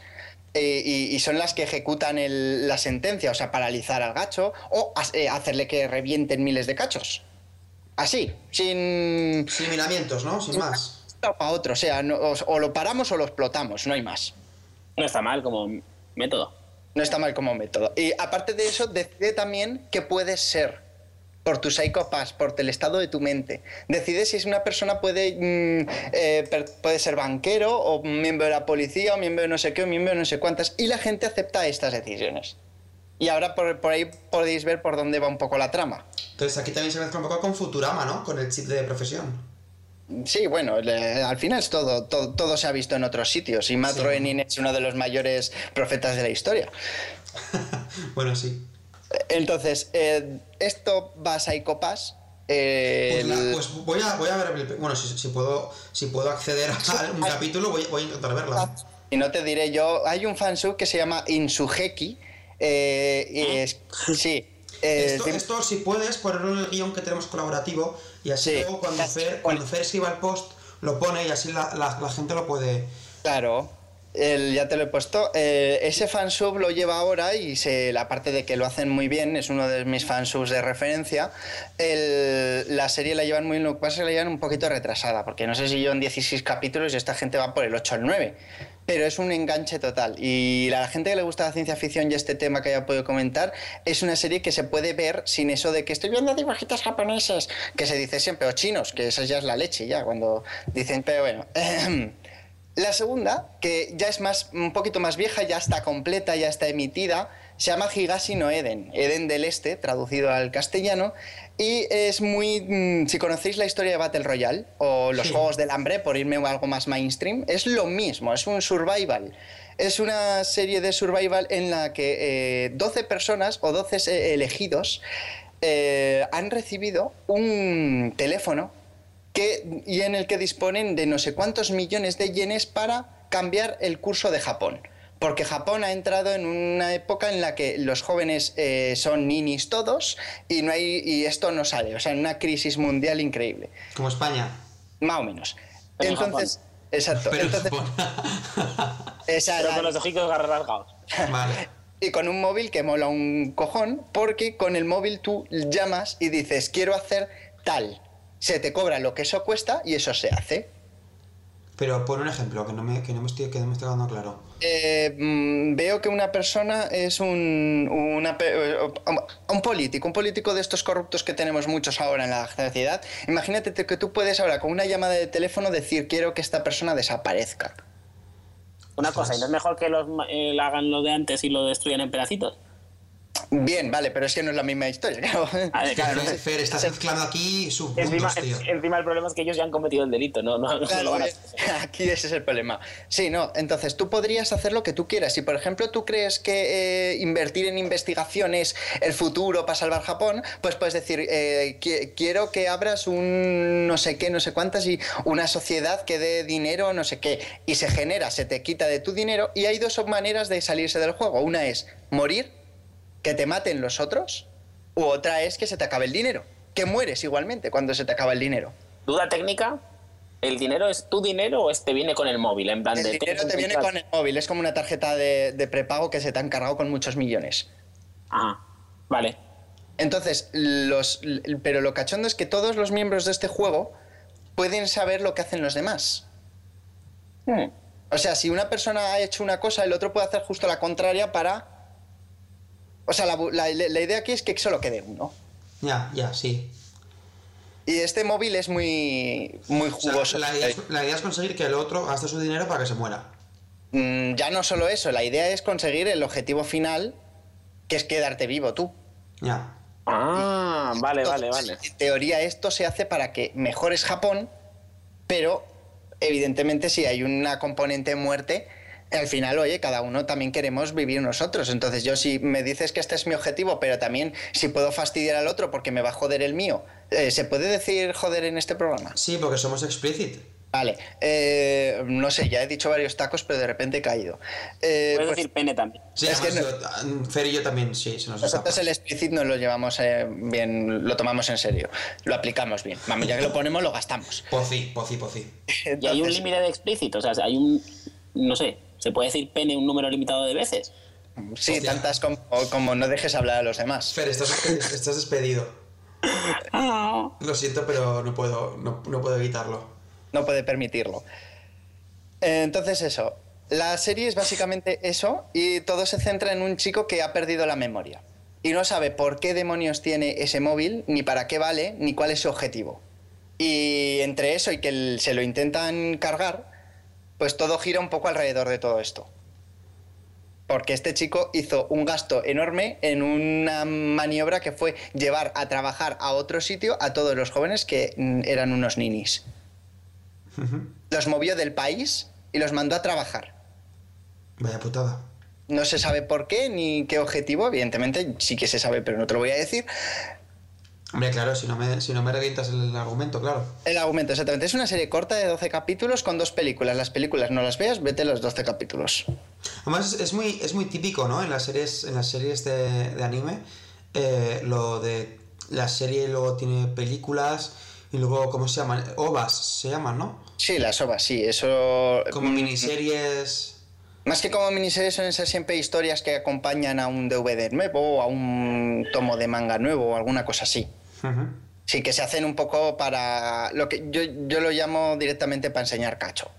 eh, y, y son las que ejecutan el- la sentencia, o sea, paralizar al gacho o hacerle que revienten miles de cachos. Así, sin... Sin miramientos, ¿no? Sin más. Para otro, o sea, no- o, o lo paramos o lo explotamos, no hay más. No está mal como método. No está mal como método. Y aparte de eso, decide también qué puedes ser por tu psicopas, por el estado de tu mente. Decide si es una persona puede, mm, eh, per- puede ser banquero o miembro de la policía o miembro de no sé qué o miembro de no sé cuántas. Y la gente acepta estas decisiones. Y ahora por, por ahí podéis ver por dónde va un poco la trama. Entonces aquí también se mezcla un poco con Futurama, ¿no? Con el chip de profesión. Sí, bueno, le- al final es todo, todo, todo se ha visto en otros sitios y Matt Sí. Groening es uno de los mayores profetas de la historia. bueno, sí. Entonces, eh, esto va a Psycho Pass. eh, Pues, la- pues voy, a, voy a ver... el- Bueno, si, si puedo, si puedo acceder a un capítulo, voy, voy a intentar verla. Y no te diré yo, hay un fansub que se llama Insugeki. eh, y es- sí. eh, Esto, esto, si puedes, ponerlo en el guion que tenemos colaborativo y así Sí. luego cuando Fer, cuando Fer escriba el post lo pone y así la, la- la gente lo puede... Claro. El- ya te lo he puesto. Eh, ese fansub lo lleva ahora y se, la parte de que lo hacen muy bien, es uno de mis fansubs de referencia. El- la serie la llevan muy bien, lo que pasa es que la llevan un poquito retrasada, porque no sé si yo en 16 capítulos y esta gente va por el 8 o el 9. Pero es un enganche total. Y la gente que le gusta la ciencia ficción y este tema que haya podido comentar, es una serie que se puede ver sin eso de que estoy viendo dibujitos japoneses, que se dice siempre, o chinos, que esa ya es la leche, ya, cuando dicen, pero bueno. La segunda, que ya es más, un poquito más vieja, ya está completa, ya está emitida, se llama Higashi no Eden, Eden del Este, traducido al castellano, y es muy... mm, Si conocéis la historia de Battle Royale o los Sí. Juegos del Hambre, por irme a algo más mainstream, es lo mismo, es un survival. Es una serie de survival en la que eh, 12 personas o 12 eh, elegidos eh, han recibido un teléfono que, y en el que disponen de no sé cuántos millones de yenes para cambiar el curso de Japón. Porque Japón ha entrado en una época en la que los jóvenes eh, son ninis todos y, no hay, y esto no sale. O sea, en una crisis mundial increíble. Como España. Más o menos. Pero Entonces, exacto. Pero Entonces, Japón. esa Pero era- con los ojitos rasgados. vale. y con un móvil que mola un cojón, porque con el móvil tú llamas y dices, quiero hacer tal. Se te cobra lo que eso cuesta y eso se hace. Pero pon un ejemplo, que no me, que no me, estoy, que no me estoy quedando claro. Eh, mm, veo que una persona es un, una eh, un político, un político de estos corruptos que tenemos muchos ahora en la sociedad. Imagínate que tú puedes ahora con una llamada de teléfono decir quiero que esta persona desaparezca. Una cosa, ¿y no es mejor que los eh, hagan lo de antes y lo destruyan en pedacitos? Bien, vale, pero es que no es la misma historia, claro. A ver, claro, no Fer. Fer, estás mezclando aquí Encima, tío. encima el problema es que ellos ya han cometido el delito, no, no, no Claro, lo van a aquí ese es el problema. Sí, no, entonces tú podrías hacer lo que tú quieras. Si, por ejemplo, tú crees que eh, invertir en investigación es el futuro para salvar Japón, pues puedes decir, eh, qui- quiero que abras un no sé qué, no sé cuántas y una sociedad que dé dinero, no sé qué, y se genera, se te quita de tu dinero y hay dos maneras de salirse del juego. Una es morir, que te maten los otros, u otra es que se te acabe el dinero, que mueres igualmente cuando se te acaba el dinero. Duda técnica, ¿el dinero es tu dinero o este viene con el móvil? En plan El de, dinero te viene con el móvil, es como una tarjeta de, de prepago que se te han cargado con muchos millones. Ah, vale. Entonces, los, pero lo cachondo es que todos los miembros de este juego pueden saber lo que hacen los demás. Hmm. O sea, si una persona ha hecho una cosa, el otro puede hacer justo la contraria para... O sea, la, la- la idea aquí es que solo quede uno. Ya, ya, sí. Y este móvil es muy, muy O sea, jugoso. la, idea es, la idea es conseguir que el otro gaste su dinero para que se muera. Mm, ya no solo eso, la idea es conseguir el objetivo final, que es quedarte vivo tú. Ya. Ah, vale, vale, Entonces, vale. En teoría esto se hace para que mejores Japón, pero evidentemente si hay una componente muerte, al final, oye, cada uno también queremos vivir nosotros. Entonces yo si me dices que este es mi objetivo, pero también si puedo fastidiar al otro porque me va a joder el mío, eh, ¿se puede decir joder en este programa? Sí, porque somos explicit. Vale, eh, no sé, ya he dicho varios tacos, pero de repente he caído. Eh, Puedes pues- decir pene también. Sí, Es que yo- Fer y yo también, sí, se nos. Nosotros el explicit nos lo llevamos eh, bien, lo tomamos en serio, lo aplicamos bien. Vamos, ya que lo ponemos, lo gastamos. Poci, poci, poci. Y hay un Entonces, límite de explícito, o sea, hay un. No sé, ¿se puede decir pene un número limitado de veces? Sí, Hostia. tantas como, como no dejes hablar a los demás. Fer, estás, estás despedido. Lo siento, pero no puedo, no, no puedo evitarlo. No puede permitirlo. Eh, Entonces eso, la serie es básicamente eso y todo se centra en un chico que ha perdido la memoria y no sabe por qué demonios tiene ese móvil, ni para qué vale, ni cuál es su objetivo. Y entre eso y que se lo intentan cargar, pues todo gira un poco alrededor de todo esto. Porque este chico hizo un gasto enorme en una maniobra que fue llevar a trabajar a otro sitio a todos los jóvenes que mm, eran unos ninis. Los movió del país y los mandó a trabajar. Vaya putada. No se sabe por qué ni qué objetivo, evidentemente sí que se sabe, pero no te lo voy a decir. Hombre, claro, si no me, si no me revientas el argumento, claro. El argumento, exactamente. Es una serie corta de 12 capítulos con dos películas. Las películas no las veas, vete los 12 capítulos. Además, es, muy, es muy típico, ¿no? En las series, en las series de, de anime, eh, lo de la serie luego tiene películas y luego, ¿cómo se llaman? OVAs se llaman, ¿no? Sí, las ovas, sí, eso... Como mm, miniseries. Más que como miniseries suelen ser siempre historias que acompañan a un DVD nuevo o a un tomo de manga nuevo o alguna cosa así. Sí, que se hacen un poco para lo que yo, yo lo llamo directamente para enseñar cacho.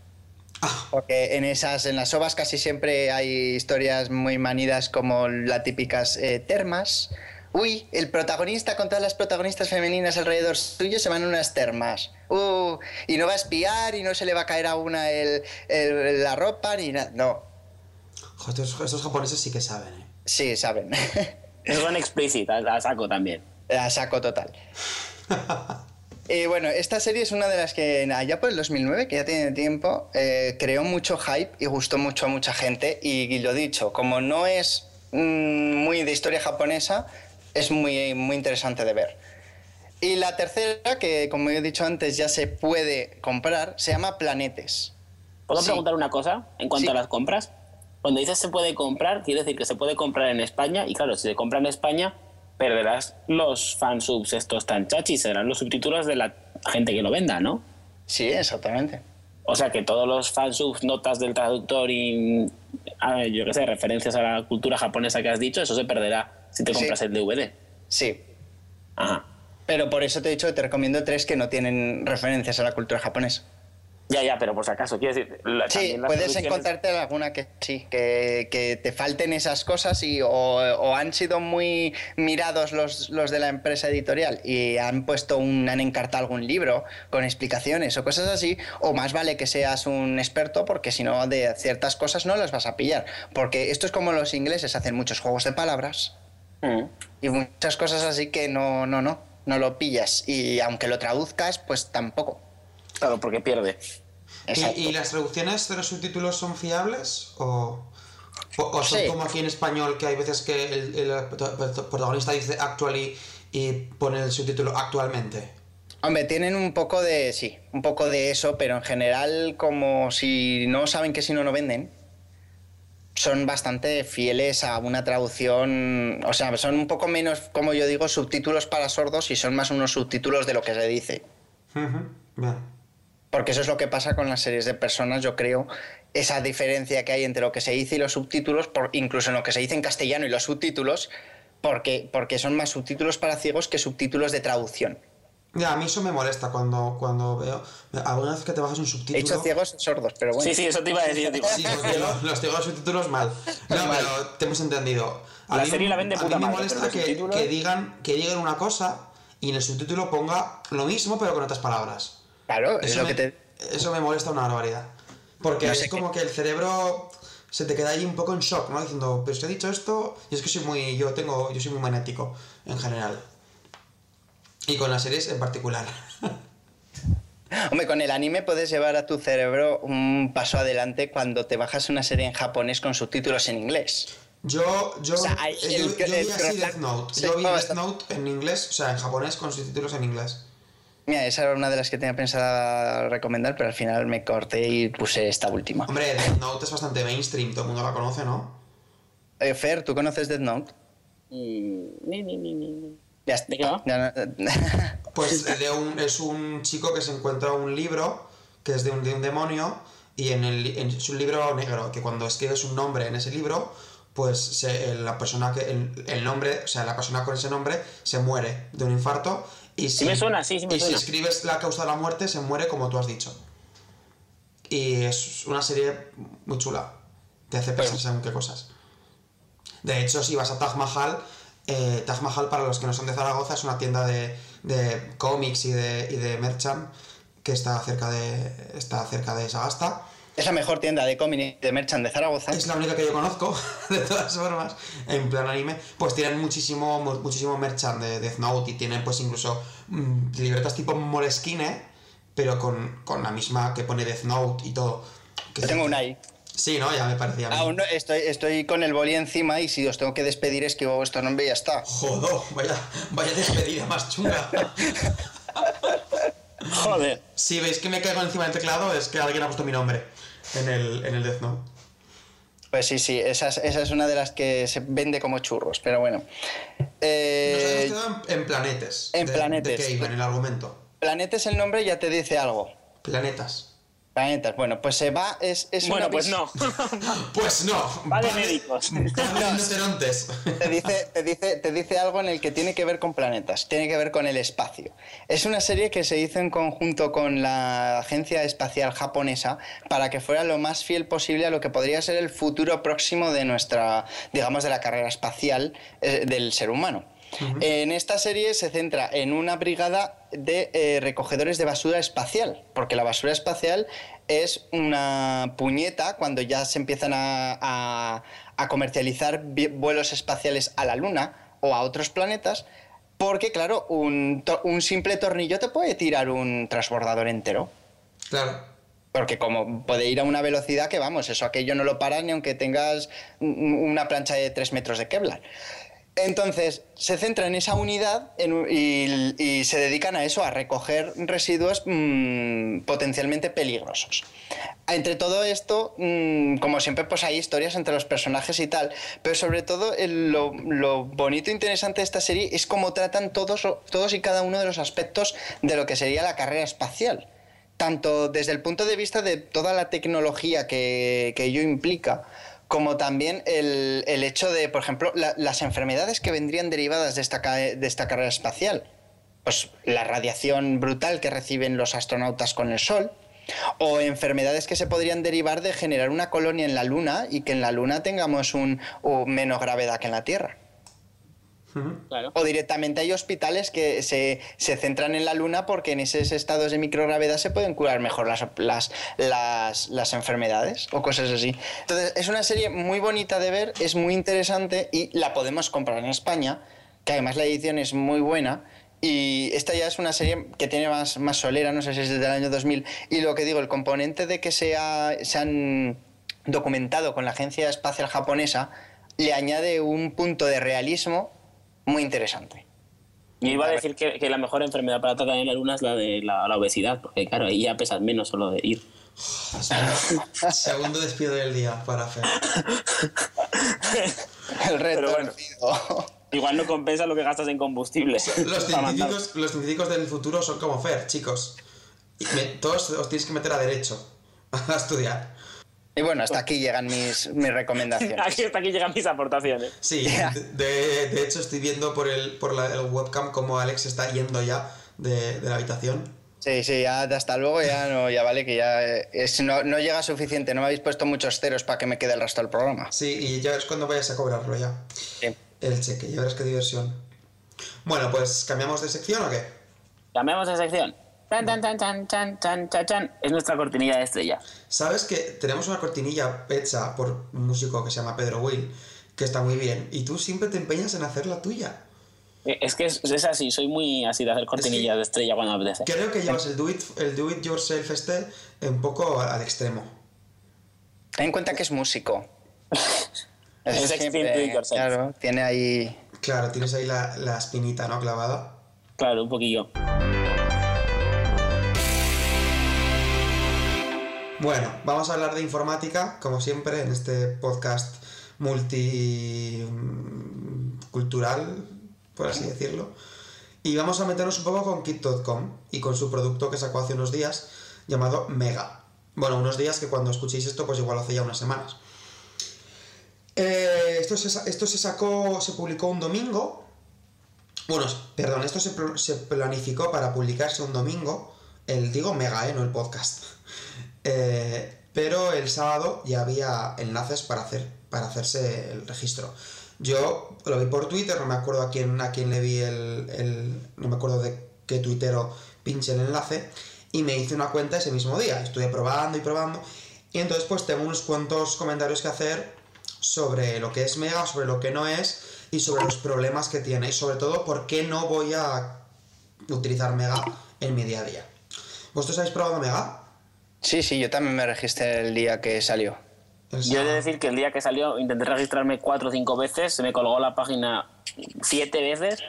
Ah, Porque en esas, en las ovas casi siempre hay historias muy manidas como las típicas eh, termas. Uy, el protagonista con todas las protagonistas femeninas alrededor suyo se van a unas termas. Uh, y no va a espiar y no se le va a caer a una el- el- la ropa ni nada. No, joder, estos, estos japoneses sí que saben, ¿eh? sí, saben. Son explícitas, a saco también. La saco total. Y bueno, esta serie es una de las que allá por el 2009, que ya tiene tiempo, eh, creó mucho hype y gustó mucho a mucha gente. Y, y lo dicho, como no es mm, muy de historia japonesa, es muy, muy interesante de ver. Y la tercera, que como he dicho antes ya se puede comprar, se llama Planetes. ¿Puedo Sí. preguntar una cosa en cuanto Sí. a las compras? Cuando dices se puede comprar, quiere decir que se puede comprar en España. Y claro, si se compra en España, perderás los fansubs estos tan chachis, serán los subtítulos de la gente que lo venda, ¿no? Sí, exactamente. O sea que todos los fansubs, notas del traductor y, yo qué sé, referencias a la cultura japonesa que has dicho, eso se perderá si te Sí. compras el DVD. Sí. Ajá. Pero por eso te he dicho que te recomiendo tres que no tienen referencias a la cultura japonesa. Ya, ya, pero por si acaso, quiero decir... la- Sí, puedes encontrarte alguna que sí, que, que te falten esas cosas y, o, o han sido muy mirados los, los de la empresa editorial y han puesto un, han encartado algún libro con explicaciones o cosas así, o más vale que seas un experto porque si no de ciertas cosas no las vas a pillar. Porque esto es como los ingleses hacen muchos juegos de palabras Mm. y muchas cosas así que no, no, no, no lo pillas. Y aunque lo traduzcas, pues tampoco. Claro, porque pierde. Exacto. ¿Y, y las traducciones de los subtítulos son fiables? ¿O, o, o son Sí. como aquí en español que hay veces que el, el protagonista dice actually y pone el subtítulo actualmente? Hombre, tienen un poco de, sí, un poco de eso, pero en general, como si no saben que si no, no venden, son bastante fieles a una traducción, o sea, son un poco menos, como yo digo, subtítulos para sordos y son más unos subtítulos de lo que se dice. Bien. Porque eso es lo que pasa con las series de personas, yo creo, esa diferencia que hay entre lo que se dice y los subtítulos, por, incluso en lo que se dice en castellano y los subtítulos, porque, porque son más subtítulos para ciegos que subtítulos de traducción. Ya, a mí eso me molesta cuando, cuando veo. Alguna vez que te bajas un subtítulo. He dicho ciegos sordos, pero bueno. Sí, sí, eso te iba a decir. Digo, Sí, porque los, los tengo los subtítulos mal. No, Mal. pero te hemos entendido. A La mí, serie la vende a puta mí me madre, molesta que, subtítulos- que digan, que digan una cosa y en el subtítulo ponga lo mismo pero con otras palabras. Claro, es Eso lo me, que te... eso me molesta una barbaridad. Porque No es como que el cerebro se te queda ahí un poco en shock, ¿no? Diciendo, pero si he dicho esto, y es que soy muy, yo tengo, yo soy muy magnético en general. Y con las series en particular. Hombre, con el anime puedes llevar a tu cerebro un paso adelante cuando te bajas una serie en japonés con subtítulos en inglés. Yo, yo, O sea, hay- eh, yo, el- yo vi así Death Note. Yo vi Death Note en inglés, o sea, en japonés con subtítulos en inglés. Mira, esa era una de las que tenía pensada recomendar, pero al final me corté y puse esta última. Hombre, Death Note es bastante mainstream, todo el mundo la conoce, ¿no? Eh, Fer, ¿tú conoces Death Note? mm, ni, ni, ni, ni. Ya está. ¿De qué va? Ya no- Pues de un, es un chico que se encuentra un libro que es de un, de un demonio y en el, en- es un libro negro, que cuando escribes un nombre en ese libro, pues se- la persona que el, el nombre, o sea, la persona con ese nombre se muere de un infarto y si, me suena, sí, sí me y si escribes la causa de la muerte se muere como tú has dicho. Y es una serie muy chula. Te hace pensar según qué cosas. De hecho, si vas a Taj Mahal, eh, Taj Mahal, para los que no son de Zaragoza, es una tienda de, de cómics y de, y de merchant que está cerca de, está cerca de Sagasta. Es la mejor tienda de cómic de merchant de Zaragoza. Es la única que yo conozco, de todas formas, en plan anime. Pues tienen muchísimo, mu- muchísimo merchant de Death Note y tienen pues incluso mm, libretas tipo Moleskine, pero con, con la misma que pone Death Note y todo. Que Yo tengo una ahí. Sí, ¿no? Ya me parecía. Aún no, estoy, estoy con el boli encima y si os tengo que despedir escribo vuestro nombre y ya está. Joder, vaya, vaya despedida más chunga. Joder. Si veis que me caigo encima del teclado, es que alguien ha puesto mi nombre en el, en el Death Note. Pues sí, sí, esa es, esa es una de las que se vende como churros, pero bueno. Nos Eh, habíamos quedado en, en planetes. en de- planetes. De Cave, en el argumento. Planet es el nombre, ya te dice algo. Planetas. Planetas. Bueno, pues se va. Es, es Bueno, una pues no. Pues no. Va de médicos. Rinocerontes. Te dice, te, dice, te dice algo en el que tiene que ver con planetas, tiene que ver con el espacio. Es una serie que se hizo en conjunto con la Agencia Espacial Japonesa para que fuera lo más fiel posible a lo que podría ser el futuro próximo de nuestra, digamos, de la carrera espacial eh, del ser humano. En esta serie se centra en una brigada de eh, recogedores de basura espacial, porque la basura espacial es una puñeta cuando ya se empiezan a, a- a comercializar vuelos espaciales a la Luna o a otros planetas, porque claro, un, un simple tornillo te puede tirar un transbordador entero. Claro. Porque como puede ir a una velocidad que vamos, eso aquello no lo para ni aunque tengas un- una plancha de 3 metros de Kevlar. Entonces, se centra en esa unidad y, se dedican a eso, a recoger residuos mm, potencialmente peligrosos. Entre todo esto, mm, como siempre, pues hay historias entre los personajes y tal, pero sobre todo lo bonito e interesante de esta serie es cómo tratan todos, todos y cada uno de los aspectos de lo que sería la carrera espacial tanto desde el punto de vista de toda la tecnología que, que ello implica, como también el, el hecho de, por ejemplo, la- las enfermedades que vendrían derivadas de esta, de esta carrera espacial. Pues la radiación brutal que reciben los astronautas con el Sol, o enfermedades que se podrían derivar de generar una colonia en la Luna y que en la Luna tengamos un, o menos gravedad que en la Tierra. Claro. O directamente hay hospitales que se, se centran en la luna porque en esos estados de microgravedad se pueden curar mejor las, las, las, las enfermedades o cosas así. Entonces, es una serie muy bonita de ver, es muy interesante y la podemos comprar en España, que además la edición es muy buena. Y esta ya es una serie que tiene más, más solera, no sé si es desde el año 2000. Y lo que digo, el componente de que sea, se han documentado con la Agencia Espacial Japonesa le añade un punto de realismo muy interesante. Yo iba a decir que, que la mejor enfermedad para tratar en la luna es la de la, la obesidad, porque claro, ahí ya pesas menos solo de ir. Segundo despido del día para Fer. El reto Pero bueno. Igual no compensa lo que gastas en combustible. Los científicos, los científicos del futuro son como Fer, chicos. Y me- todos os tienes que meter a derecho a estudiar. Y bueno, hasta aquí llegan mis, mis recomendaciones. Aquí hasta aquí llegan mis aportaciones. Sí, de, de hecho estoy viendo por el, por la, el webcam como Alex está yendo ya de, de la habitación. Sí, sí, ya hasta luego, ya no, ya vale que ya eh, es, no, no llega suficiente, no me habéis puesto muchos ceros para que me quede el resto del programa. Sí, y ya es cuando vayas a cobrarlo ya. Sí. El cheque, ya verás qué diversión. Bueno, pues cambiamos de sección o qué? Cambiamos de sección. Tan, tan, tan, tan, tan, tan, tan, tan. Es nuestra cortinilla de estrella. Sabes que tenemos una cortinilla hecha por un músico que se llama Pedro Will, que está muy bien, y tú siempre te empeñas en hacer la tuya. Eh, Es que es, es así, soy muy así de hacer cortinillas de estrella cuando me apetece. Creo que llevas el do it, el do it yourself este un poco al extremo. Ten en cuenta que es músico. Es siempre- extreme do it yourself. Claro, tiene ahí... Claro, tienes ahí la, la espinita, ¿no? Clavada. Claro, un poquillo. Bueno, vamos a hablar de informática, como siempre, en este podcast multicultural, por así decirlo. Y vamos a meternos un poco con Kit.com y con su producto que sacó hace unos días llamado Mega. Bueno, unos días que cuando escuchéis esto, pues igual hace ya unas semanas. Eh, esto, se, esto se sacó, se publicó un domingo. Bueno, perdón, esto se, se planificó para publicarse un domingo. El digo Mega, ¿eh? no el podcast. Eh, pero el sábado ya había enlaces para, hacer, para hacerse el registro. Yo lo vi por Twitter, no me acuerdo a quién, a quién le vi el, el- No me acuerdo de qué tuitero pinche el enlace. Y me hice una cuenta ese mismo día. Estuve probando y probando. Y entonces pues tengo unos cuantos comentarios que hacer sobre lo que es Mega, sobre lo que no es y sobre los problemas que tiene. Y sobre todo por qué no voy a utilizar Mega en mi día a día. ¿Vosotros habéis probado Mega? Sí, sí, yo también me registré el día que salió. El Yo he de decir que el día que salió intenté registrarme cuatro o cinco veces, se me colgó la página siete veces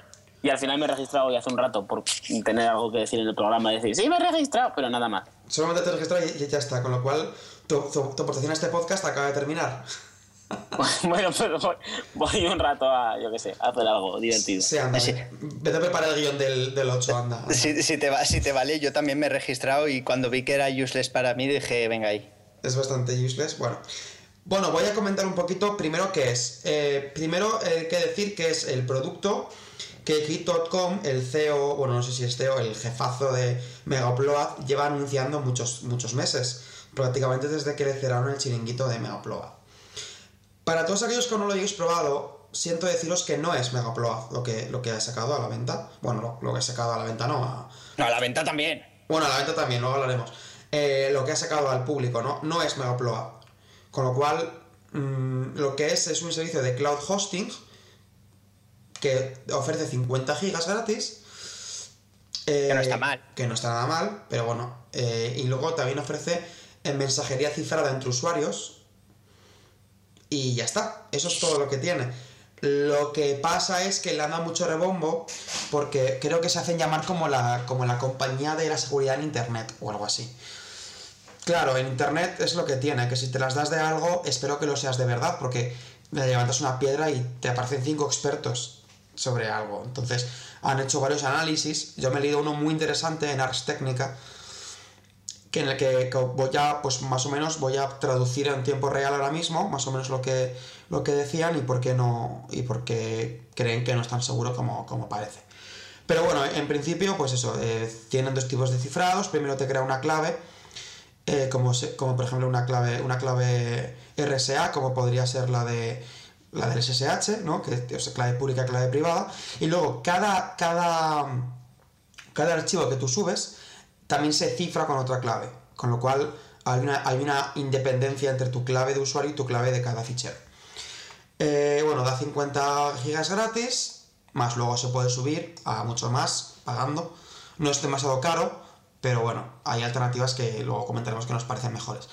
y al final me he registrado hoy hace un rato por tener algo que decir en el programa y decir, sí, me he registrado, pero nada más. Solamente te registras y y ya está, con lo cual tu, tu- tu aportación a este podcast acaba de terminar. bueno, pero voy, voy un rato a, yo qué sé, a hacer algo divertido. Sí, anda. Sí. Vete a preparar el guion del, del 8, anda. anda. Si, si te va, si te vale, yo también me he registrado y cuando vi que era useless para mí dije, venga ahí. Es bastante useless. Bueno. Bueno, voy a comentar un poquito primero qué es. Eh, primero hay que decir que es el producto que Kit.com, el CEO, bueno, no sé si es CEO, el jefazo de Megaupload, lleva anunciando muchos, muchos meses. Prácticamente desde que le cerraron el chiringuito de Megaupload. Para todos aquellos que no lo hayáis probado, siento deciros que no es Megaupload lo que, lo que ha sacado a la venta. Bueno, lo, lo que ha sacado a la venta no, a, No, a la venta también. bueno, a la venta también, luego hablaremos. Eh, lo que ha sacado al público, ¿no? No es Megaupload. Con lo cual, mm, lo que es es un servicio de cloud hosting que ofrece 50 gigas gratis. eh, Que no está mal. Que no está nada mal, pero bueno. eh, y luego también ofrece mensajería cifrada entre usuarios. Y ya está. Eso es todo lo que tiene. Lo que pasa es que le han dado mucho rebombo porque creo que se hacen llamar como la, como la compañía de la seguridad en Internet o algo así. Claro, en Internet es lo que tiene, que si te las das de algo, espero que lo seas de verdad, porque le levantas una piedra y te aparecen cinco expertos sobre algo. Entonces, han hecho varios análisis. Yo me he leído uno muy interesante en Ars Technica, que en el que, voy a, pues más o menos, voy a traducir en tiempo real ahora mismo, más o menos lo que, lo que decían y por qué no, y por qué creen que no es tan seguro como, como parece. Pero bueno, en principio, pues eso, eh, tienen dos tipos de cifrados. Primero te crea una clave, eh, como, como por ejemplo una clave, una clave RSA, como podría ser la de la del SSH, ¿no? Que es clave pública, clave privada. Y luego cada, cada, cada archivo que tú subes también se cifra con otra clave. Con lo cual hay una, independencia entre tu clave de usuario y tu clave de cada fichero. Eh, bueno, da 50 gigas gratis, más luego se puede subir a mucho más pagando. No es demasiado caro, pero bueno, hay alternativas que luego comentaremos que nos parecen mejores.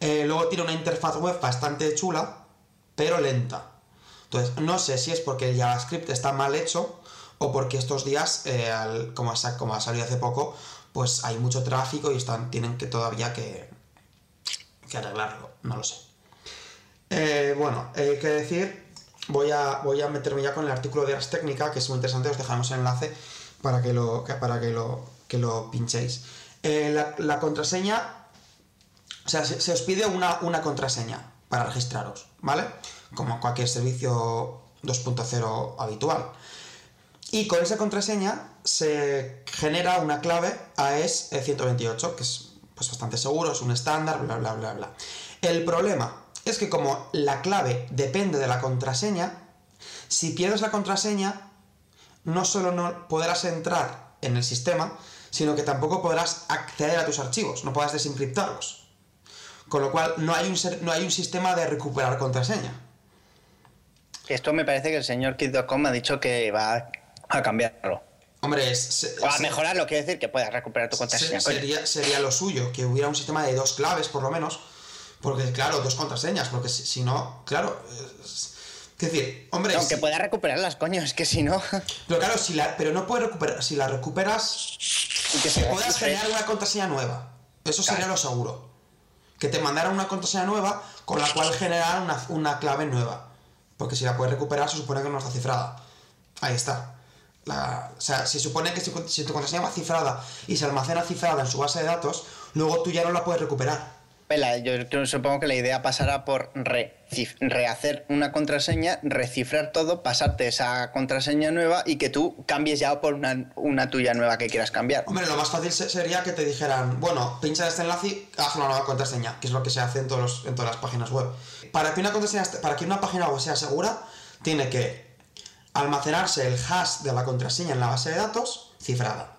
Eh, luego tiene una interfaz web bastante chula, pero lenta. Entonces, no sé si es porque el JavaScript está mal hecho o porque estos días, eh, como ha salido hace poco, pues hay mucho tráfico y están, tienen que todavía que, que arreglarlo. No lo sé. Eh, bueno, hay que decir, voy a, voy a meterme ya con el artículo de Ars Technica, que es muy interesante, os dejamos el enlace para que lo, para que lo, que lo pinchéis. Eh, la, contraseña, o sea, se, se os pide una, una contraseña para registraros, ¿vale? Como cualquier servicio 2.0 habitual. Y con esa contraseña se genera una clave AES 128, que es pues, bastante seguro, es un estándar, bla, bla, bla, bla. El problema es que como la clave depende de la contraseña, si pierdes la contraseña, no solo no podrás entrar en el sistema, sino que tampoco podrás acceder a tus archivos, no podrás desencriptarlos. Con lo cual no hay un, no hay un sistema de recuperar contraseña. Esto me parece que el señor Kid.com ha dicho que va a cambiarlo. Hombre, es, O a mejorarlo, quiere decir que puedas recuperar tu se- contraseña. sería, sería lo suyo, que hubiera un sistema de dos claves por lo menos, porque claro, dos contraseñas, porque si, si no, claro, es, es decir, hombre, Aunque si- puedas recuperarlas, coño, es que si no. pero claro, si la, pero no puedes recuperar, si la recuperas, y que que se puedas generar una contraseña nueva, eso sería lo seguro, que te mandaran una contraseña nueva con la cual generar una, una clave nueva, porque si la puedes recuperar se supone que no está cifrada, ahí está. La- o sea, se supone que si, si tu contraseña va cifrada y se almacena cifrada en su base de datos, luego tú ya no la puedes recuperar. Yo supongo que la idea pasará por rehacer una contraseña, recifrar todo, pasarte esa contraseña nueva y que tú cambies ya por una, una tuya nueva que quieras cambiar. Hombre, lo más fácil se- sería que te dijeran, bueno, pincha este enlace y haz una nueva contraseña, que es lo que se hace en, todos los- en todas las páginas web. Para que, una contraseña, para que una página web sea segura, tiene que almacenarse el hash de la contraseña en la base de datos cifrada.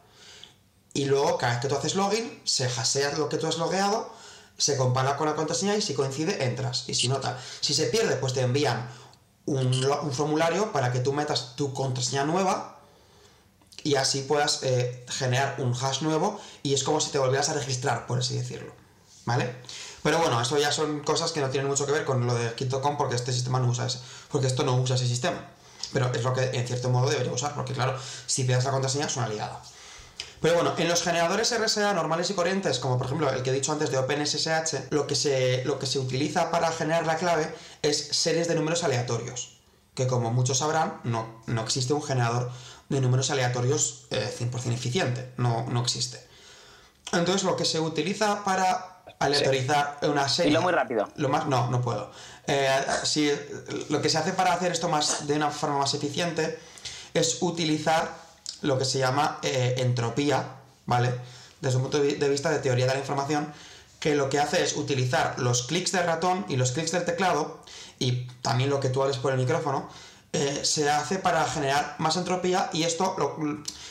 Y luego, cada vez que tú haces login, se hashea lo que tú has logueado, se compara con la contraseña y si coincide, entras. Y si no, tal. Si se pierde, pues te envían un, formulario para que tú metas tu contraseña nueva y así puedas eh, generar un hash nuevo y es como si te volvieras a registrar, por así decirlo. ¿Vale? Pero bueno, eso ya son cosas que no tienen mucho que ver con lo de Kit.com porque este sistema no usa ese, porque esto no usa ese sistema. Pero es lo que en cierto modo debería usar, porque claro, si pierdes la contraseña es una ligada. Pero bueno, en los generadores RSA normales y corrientes, como por ejemplo el que he dicho antes de OpenSSH, lo que se, lo que se utiliza para generar la clave es series de números aleatorios. Que como muchos sabrán, no, no existe un generador de números aleatorios eh, 100% eficiente. No, no existe. Entonces lo que se utiliza para aleatorizar una serie... Dilo muy rápido. Lo más, no, no puedo. Eh, si, lo que se hace para hacer esto más de una forma más eficiente es utilizar lo que se llama eh, entropía, ¿vale? Desde un punto de vi- de vista de teoría de la información, que lo que hace es utilizar los clics del ratón y los clics del teclado, y también lo que tú hables por el micrófono, eh, se hace para generar más entropía y esto lo-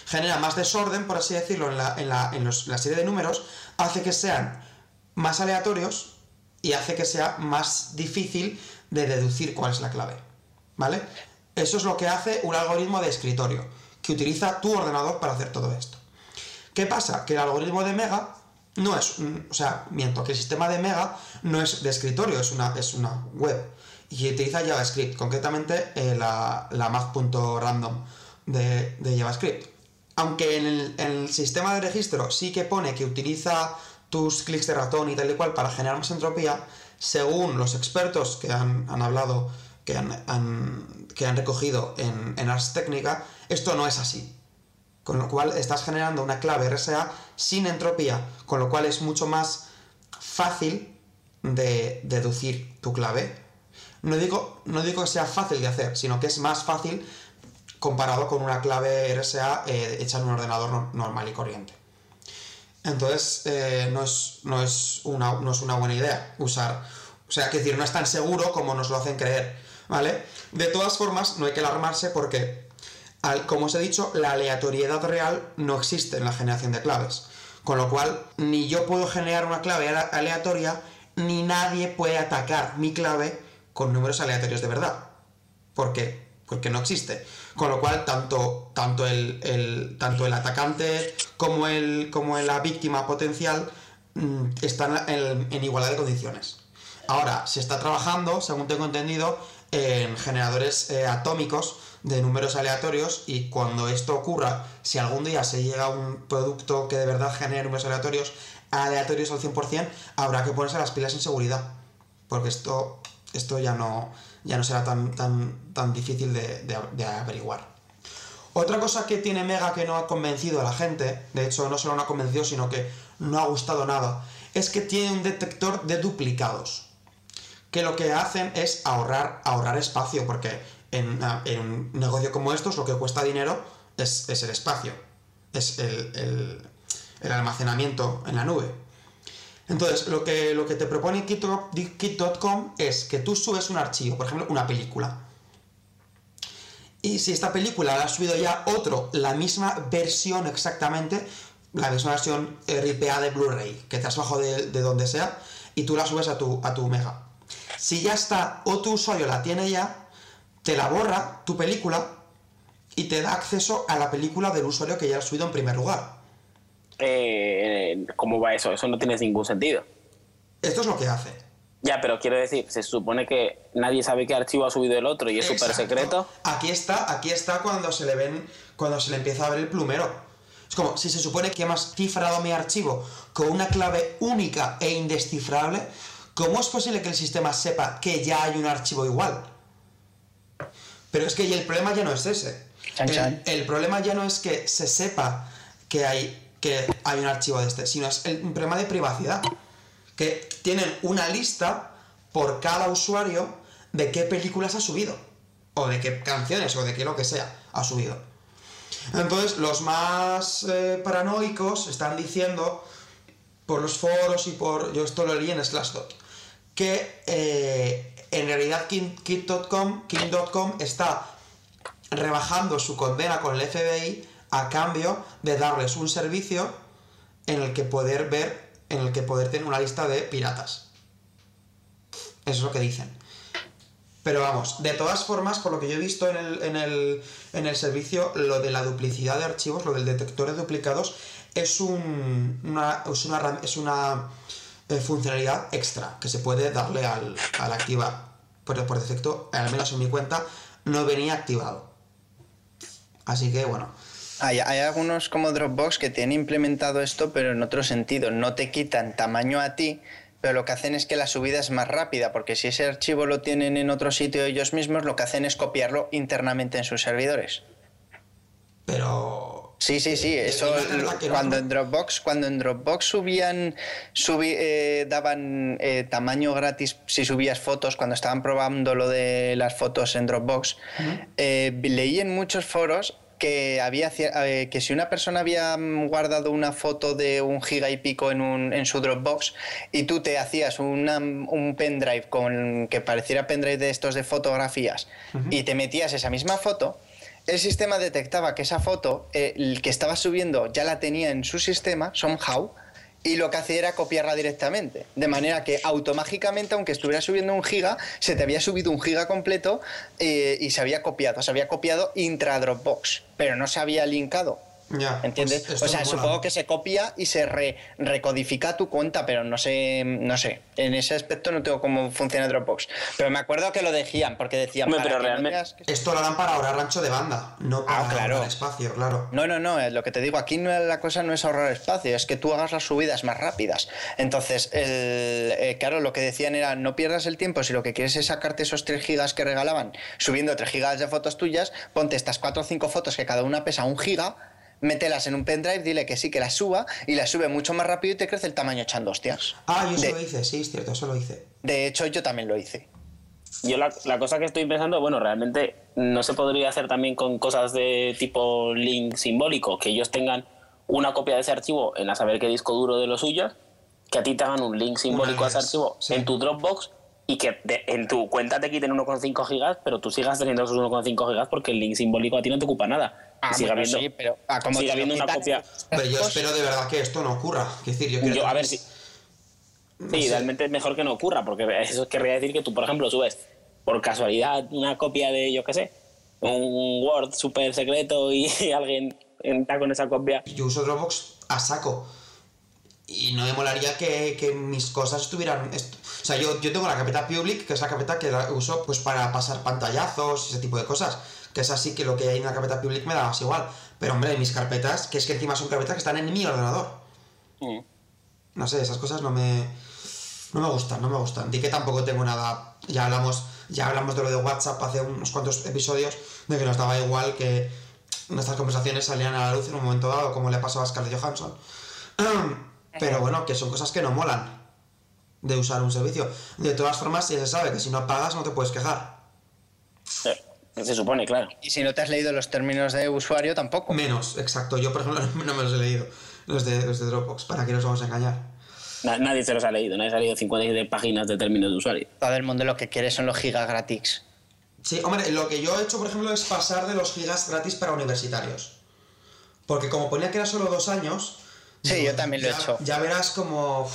genera más desorden, por así decirlo, en la, en la- en los- la serie de números, hace que sean más aleatorios y hace que sea más difícil de deducir cuál es la clave. ¿Vale? Eso es lo que hace un algoritmo de escritorio, que utiliza tu ordenador para hacer todo esto. ¿Qué pasa? Que el algoritmo de Mega no es, o sea, miento, que el sistema de Mega no es de escritorio, es una, es una web. Y utiliza JavaScript, concretamente eh, la, la math.random de, de JavaScript. Aunque el, en el sistema de registro sí que pone que utiliza tus clics de ratón y tal y cual para generar más entropía, según los expertos que han, han hablado, que han, que han recogido en, en Ars Technica, esto no es así. Con lo cual estás generando una clave RSA sin entropía, con lo cual es mucho más fácil de deducir tu clave. No digo, no digo que sea fácil de hacer, sino que es más fácil comparado con una clave RSA eh, hecha en un ordenador no- normal y corriente. Entonces, eh, no, es, no, es una, no es una buena idea usar. O sea, que decir, no es tan seguro como nos lo hacen creer. ¿Vale? De todas formas, no hay que alarmarse porque, al- como os he dicho, la aleatoriedad real no existe en la generación de claves. Con lo cual, ni yo puedo generar una clave ale- aleatoria, ni nadie puede atacar mi clave con números aleatorios de verdad. ¿Por qué? Porque no existe. Con lo cual, tanto, tanto, el, el- tanto el atacante como, el, como la víctima potencial mm, están en, igualdad de condiciones. Ahora, se está trabajando, según tengo entendido, en generadores eh, atómicos de números aleatorios y cuando esto ocurra, si algún día se llega a un producto que de verdad genere números aleatorios, aleatorios al 100%, habrá que ponerse las pilas en seguridad. Porque esto, esto ya, no, ya no será tan, tan difícil de, averiguar. Otra cosa que tiene Mega que no ha convencido a la gente, de hecho no solo no ha convencido, sino que no ha gustado nada, es que tiene un detector de duplicados. Que lo que hacen es ahorrar, espacio, porque en, un negocio como estos lo que cuesta dinero es, el espacio, es el, almacenamiento en la nube. Entonces, lo que, lo que te propone Kit- Kit.com es que tú subes un archivo, por ejemplo, una película. Y si esta película la ha subido ya otro, la misma versión exactamente, la misma versión RPA de Blu-ray, que te has bajado de, de donde sea, y tú la subes a tu, a tu Mega. Si ya está, o tu usuario la tiene ya, te la borra tu película y te da acceso a la película del usuario que ya ha subido en primer lugar. Eh, ¿Cómo va eso? Eso no tiene ningún sentido. Esto es lo que hace. Ya, pero quiero decir, se supone que nadie sabe qué archivo ha subido el otro y es súper secreto. Aquí está, aquí está cuando se le ven, cuando se le empieza a ver el plumero. Es como, si se supone que hemos cifrado mi archivo con una clave única e indescifrable, ¿cómo es posible que el sistema sepa que ya hay un archivo igual? Pero es que y el problema ya no es ese. Chan, el, chan. el problema ya no es que se sepa que hay, que hay un archivo de este, sino es el, un problema de privacidad. Que tienen una lista por cada usuario de qué películas ha subido. O de qué canciones, o de qué lo que sea ha subido. Entonces, los más eh, paranoicos están diciendo por los foros y por. Yo esto lo leí en Slashdot. Que eh, en realidad Kit.com King.com está rebajando su condena con el FBI a cambio de darles un servicio en el que poder ver, en el que poder tener una lista de piratas. Eso es lo que dicen. Pero vamos, de todas formas, por lo que yo he visto en el, en el, en el servicio, lo de la duplicidad de archivos, lo del detector de duplicados, es, un, una, es una, es una eh, funcionalidad extra que se puede darle al, al activar. Pero por defecto, al menos en mi cuenta, no venía activado. Así que bueno, Hay, hay algunos como Dropbox que tienen implementado esto, pero en otro sentido. No te quitan tamaño a ti, pero lo que hacen es que la subida es más rápida, porque si ese archivo lo tienen en otro sitio ellos mismos, lo que hacen es copiarlo internamente en sus servidores. Pero. Sí, sí, sí. Eso cuando en Dropbox, cuando en Dropbox subían, subi- eh, daban eh, tamaño gratis si subías fotos, cuando estaban probando lo de las fotos en Dropbox, eh, leí en muchos foros que había eh, que si una persona había mm, guardado una foto de un giga y pico en, un, en su Dropbox y tú te hacías una- un pendrive con que pareciera pendrive de estos de fotografías y te metías esa misma foto, el sistema detectaba que esa foto, eh, el que estaba subiendo, ya la tenía en su sistema, somehow, y lo que hacía era copiarla directamente. De manera que automáticamente, aunque estuviera subiendo un giga, se te había subido un giga completo eh, y se había copiado. Se había copiado intra Dropbox, pero no se había linkado. Ya, ¿Entiendes? pues o sea, supongo que se copia y se re- recodifica tu cuenta, pero no sé, no sé. En ese aspecto no tengo cómo funciona Dropbox. Pero me acuerdo que lo decían, porque decían. Hombre, pero no realmente- veas que- Esto lo dan para ahorrar rancho de banda, no para Ah, claro. ahorrar espacio, claro. No, no, no, lo que te digo, aquí no, la cosa no es ahorrar espacio, es que tú hagas las subidas más rápidas. Entonces, el- eh, claro, lo que decían era, no pierdas el tiempo, si lo que quieres es sacarte esos 3 gigas que regalaban, subiendo 3 gigas de fotos tuyas, ponte estas 4 o 5 fotos que cada una pesa un giga, mételas en un pendrive, dile que sí, que las suba, y las sube mucho más rápido y te crece el tamaño echando hostias. Ah, yo eso de, lo hice, sí, es cierto, eso lo hice. de hecho, yo también lo hice. Yo la, la cosa que estoy pensando, bueno, realmente no se podría hacer también con cosas de tipo link simbólico, que ellos tengan una copia de ese archivo en a saber qué disco duro de los suyos, que a ti te hagan un link simbólico a ese archivo sí. en tu Dropbox y que en tu cuenta te quiten 1,5 gigas, pero tú sigas teniendo esos 1,5 gigas porque el link simbólico a ti no te ocupa nada. Ah, y siga bueno, habiendo, sí, pero, ah, como siga te lo habiendo una copia. Pero yo espero de verdad que esto no ocurra. Quiero decir, yo quiero Yo, a ver si. no Sí, sé. realmente es mejor que no ocurra, porque eso querría decir que tú, por ejemplo, subes por casualidad una copia de, yo qué sé, un Word súper secreto y alguien entra con esa copia. Yo uso Dropbox a saco. Y no me molaría que, que mis cosas estuvieran... est- O sea, yo, yo tengo la carpeta public, que es la carpeta que la uso pues para pasar pantallazos y ese tipo de cosas. Que es así que lo que hay en la carpeta public me da más igual. Pero hombre, mis carpetas, que es que encima son carpetas que están en mi ordenador. Mm. No sé, esas cosas no me. No me gustan, no me gustan. Di que tampoco tengo nada. Ya hablamos, ya hablamos de lo de WhatsApp hace unos cuantos episodios, de que nos daba igual que nuestras conversaciones salían a la luz en un momento dado, como le pasó a Scarlett Johansson. Pero bueno, que son cosas que no molan de usar un servicio. De todas formas, ya se sabe que si no pagas no te puedes quejar. Eh, Se supone, claro. Y si no te has leído los términos de usuario, tampoco. Menos, exacto. Yo, por ejemplo, no me los he leído. Los de, los de Dropbox, ¿para qué nos vamos a engañar? Na- nadie se los ha leído, nadie ha leído 57 páginas de términos de usuario. Todo el mundo lo que quiere son los gigas gratis. Sí, hombre, lo que yo he hecho, por ejemplo, es pasar de los gigas gratis para universitarios. Porque como ponía que era solo dos años... Sí, yo también lo he ya- hecho. Ya verás como...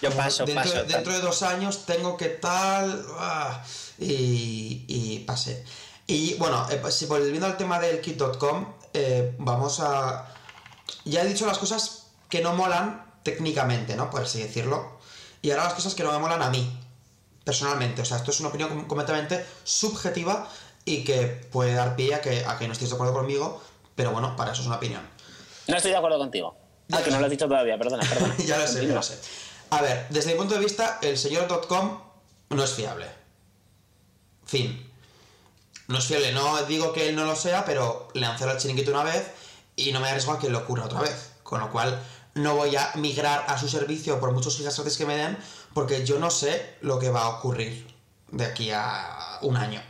Yo paso, dentro, paso, Dentro tal. de dos años tengo que tal... ah, y, y pasé. Y bueno, eh, si volviendo al tema del kit.com, eh, vamos a... Ya he dicho las cosas que no molan técnicamente, ¿no? Por así decirlo. Y ahora las cosas que no me molan a mí, personalmente. O sea, esto es una opinión com- completamente subjetiva y que puede dar pie a que, a que no estéis de acuerdo conmigo, pero bueno, para eso es una opinión. No estoy de acuerdo contigo. Ah, que no lo has dicho todavía, perdona, perdona. ya lo sé, ya lo sé. A ver, desde mi punto de vista, el señor.com no es fiable. Fin. No es fiable, no digo que él no lo sea, pero le han cerrado el chiringuito una vez y no me arriesgo a que lo ocurra otra vez. Con lo cual, no voy a migrar a su servicio por muchos gigas gratis que me den, porque yo no sé lo que va a ocurrir de aquí a un año.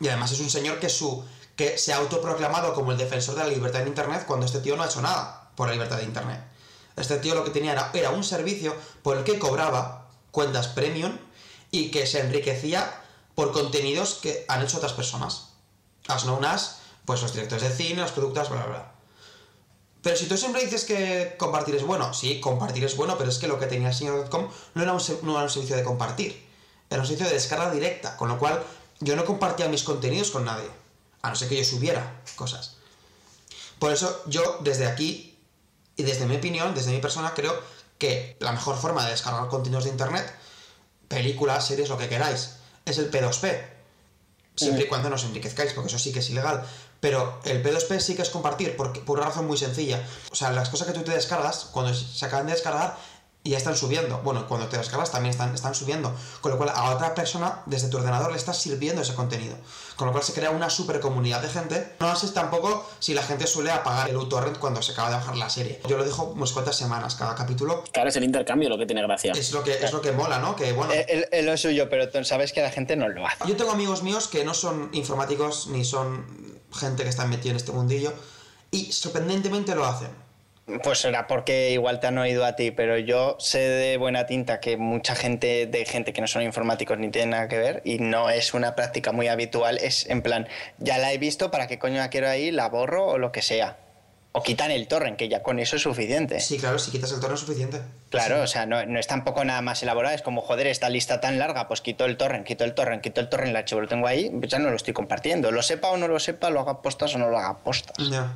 Y además es un señor que su que se ha autoproclamado como el defensor de la libertad en internet cuando este tío no ha hecho nada por la libertad de internet. Este tío lo que tenía era, un servicio por el que cobraba cuentas premium y que se enriquecía por contenidos que han hecho otras personas. As known as, pues los directores de cine, los productos, bla, bla, bla. Pero si tú siempre dices que compartir es bueno, sí, compartir es bueno, pero es que lo que tenía el señor.com no, no era un servicio de compartir, era un servicio de descarga directa, con lo cual yo no compartía mis contenidos con nadie, a no ser que yo subiera cosas. Por eso yo desde aquí, y desde mi opinión, desde mi persona, creo que la mejor forma de descargar contenidos de internet, películas, series, lo que queráis, es el P2P. Siempre y cuando no os enriquezcáis, porque eso sí que es ilegal. Pero el P2P sí que es compartir, porque, por una razón muy sencilla. O sea, las cosas que tú te descargas, cuando se acaban de descargar, ya están subiendo. Bueno, cuando te descargas también están, están subiendo. Con lo cual a otra persona desde tu ordenador le estás sirviendo ese contenido. Con lo cual se crea una super comunidad de gente. No sé tampoco si la gente suele apagar el uTorrent cuando se acaba de bajar la serie. Yo lo dejo unas cuantas semanas cada capítulo. Claro, es el intercambio lo que tiene gracia. Es lo que, es lo que mola, ¿no? Que bueno. Es, es lo suyo, pero tú sabes que la gente no lo hace. Yo tengo amigos míos que no son informáticos ni son gente que está metida en este mundillo y sorprendentemente lo hacen. Pues será porque igual te han oído a ti, pero yo sé de buena tinta que mucha gente, de gente que no son informáticos ni tiene nada que ver, y no es una práctica muy habitual, es en plan, ya la he visto, ¿para qué coño la quiero ahí? La borro o lo que sea. O quitan el torrent, que ya con eso es suficiente. Sí, claro, si quitas el torrent es suficiente. Claro, Sí. o sea, no, no es tampoco nada más elaborado, es como, joder, esta lista tan larga, pues quito el torrent, quito el torrent, quito el torrent, el archivo lo tengo ahí, pues ya no lo estoy compartiendo. Lo sepa o no lo sepa, lo haga postas o no lo haga postas. Ya.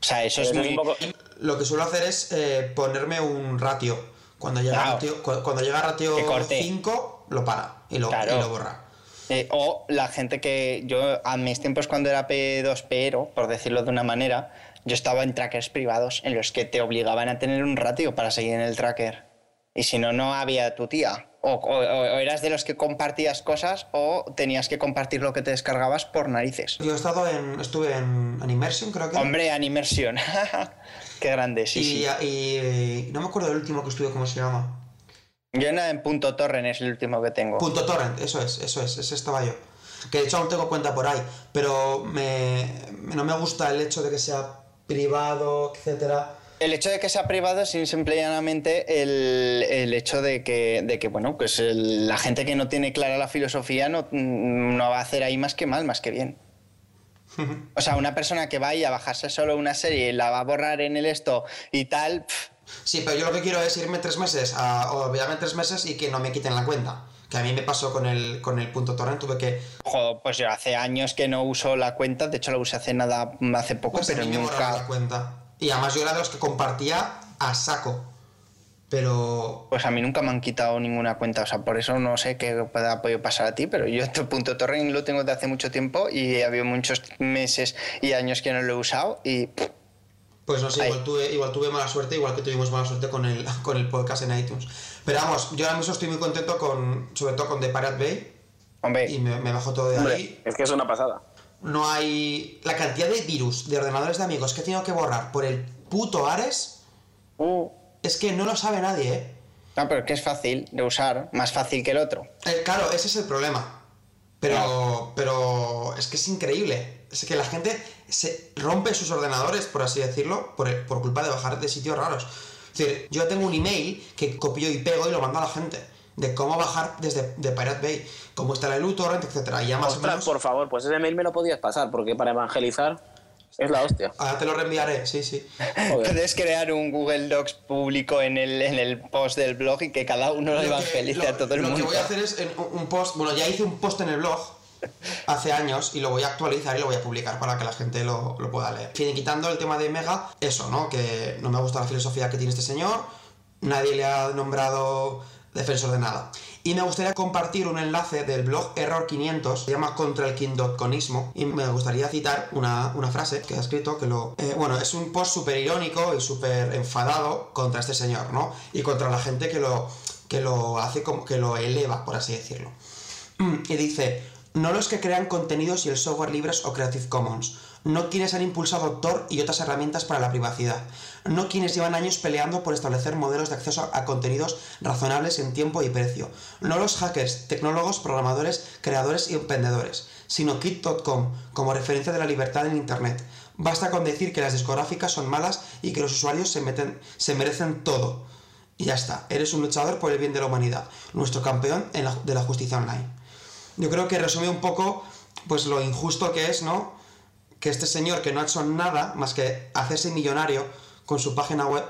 O sea, eso es muy... un poco- Lo que suelo hacer es eh, ponerme un ratio. Cuando llega, Claro. ratio, cu- cuando llega ratio Que corte. 5, lo para y lo, Claro. y lo borra. Eh, o la gente que yo a mis tiempos cuando era P2Pero, por decirlo de una manera, yo estaba en trackers privados en los que te obligaban a tener un ratio para seguir en el tracker. Y si no, no había tu tía. O, o- o eras de los que compartías cosas o tenías que compartir lo que te descargabas por narices. Yo he estado en. estuve en, Immersion, creo que. Hombre, Animersion. Qué grande, sí, y, sí. y- no me acuerdo del último que estuve, ¿cómo se llama? Yo en, en punto torrent es el último que tengo. Punto torrent, eso es, eso es, ese estaba yo. Que de hecho aún tengo cuenta por ahí, pero me, me- no me gusta el hecho de que sea privado, etcétera. El hecho de que sea privado es simple y llanamente el, el hecho de que, de que bueno, pues el- la gente que no tiene clara la filosofía no, no va a hacer ahí más que mal, más que bien. O sea, una persona que vaya a bajarse solo una serie y la va a borrar en el esto y tal, Sí, pero yo lo que quiero es irme tres meses, a, o olvidarme tres meses y que no me quiten la cuenta. Que a mí me pasó con el, con el punto torrent, tuve que... joder, pues yo hace años que no uso la cuenta, de hecho la usé hace nada, hace poco, Pues a pero mí me borraron la nunca... cuenta. Y además yo era de los que compartía a saco. Pero... Pues a mí nunca me han quitado ninguna cuenta, o sea, por eso no sé qué pueda podido pasar a ti, pero yo este punto torrent lo tengo de hace mucho tiempo y ha habido muchos meses y años que no lo he usado y Pues no sé, igual tuve, igual tuve mala suerte, igual que tuvimos mala suerte con el, con el podcast en iTunes. Pero vamos, yo ahora mismo estoy muy contento con, sobre todo con The Pirate Bay, hombre, y me, me bajo todo de Hombre, ahí. es que es una pasada. No hay... La cantidad de virus de ordenadores de amigos que he tenido que borrar por el puto Ares, Uh, es que no lo sabe nadie, ¿eh? no, pero es que es fácil de usar, más fácil que el otro. Eh, claro, ese es el problema. Pero, pero es que es increíble. Es que la gente se rompe sus ordenadores, por así decirlo, por, por culpa de bajar de sitios raros. Es decir, yo tengo un email que copio y pego y lo mando a la gente de cómo bajar desde de Pirate Bay, cómo instalar el uTorrent, etcétera. Y ya más o menos. por favor, pues ese mail me lo podías pasar, porque para evangelizar es la hostia. Ahora te lo reenviaré, sí, sí. Joder. Puedes crear un Google Docs público en el, en el post del blog y que cada uno lo, que- evangelice lo- a todo el lo mundo. que voy a hacer es en un post, bueno, ya hice un post en el blog hace años y lo voy a actualizar y lo voy a publicar para que la gente lo, lo pueda leer. Quitando el tema de Mega, eso, ¿no? Que no me gusta la filosofía que tiene este señor, nadie le ha nombrado defensor de nada. Y me gustaría compartir un enlace del blog Error 500, se llama contra el King.conismo, y me gustaría citar una, una frase que ha escrito que lo... eh, bueno, es un post súper irónico y súper enfadado contra este señor, ¿no? Y contra la gente que lo, que lo hace como que lo eleva, por así decirlo. Y dice, no los que crean contenidos y el software libres o Creative Commons, no quienes han impulsado Tor y otras herramientas para la privacidad, no quienes llevan años peleando por establecer modelos de acceso a contenidos razonables en tiempo y precio, no los hackers, tecnólogos, programadores, creadores y emprendedores, sino Kit.com como referencia de la libertad en Internet. Basta con decir que las discográficas son malas y que los usuarios se, merecen todo. Y ya está, eres un luchador por el bien de la humanidad, nuestro campeón de la justicia online. Yo creo que resume un poco pues lo injusto que es, ¿no? Que este señor que no ha hecho nada más que hacerse millonario con su página web,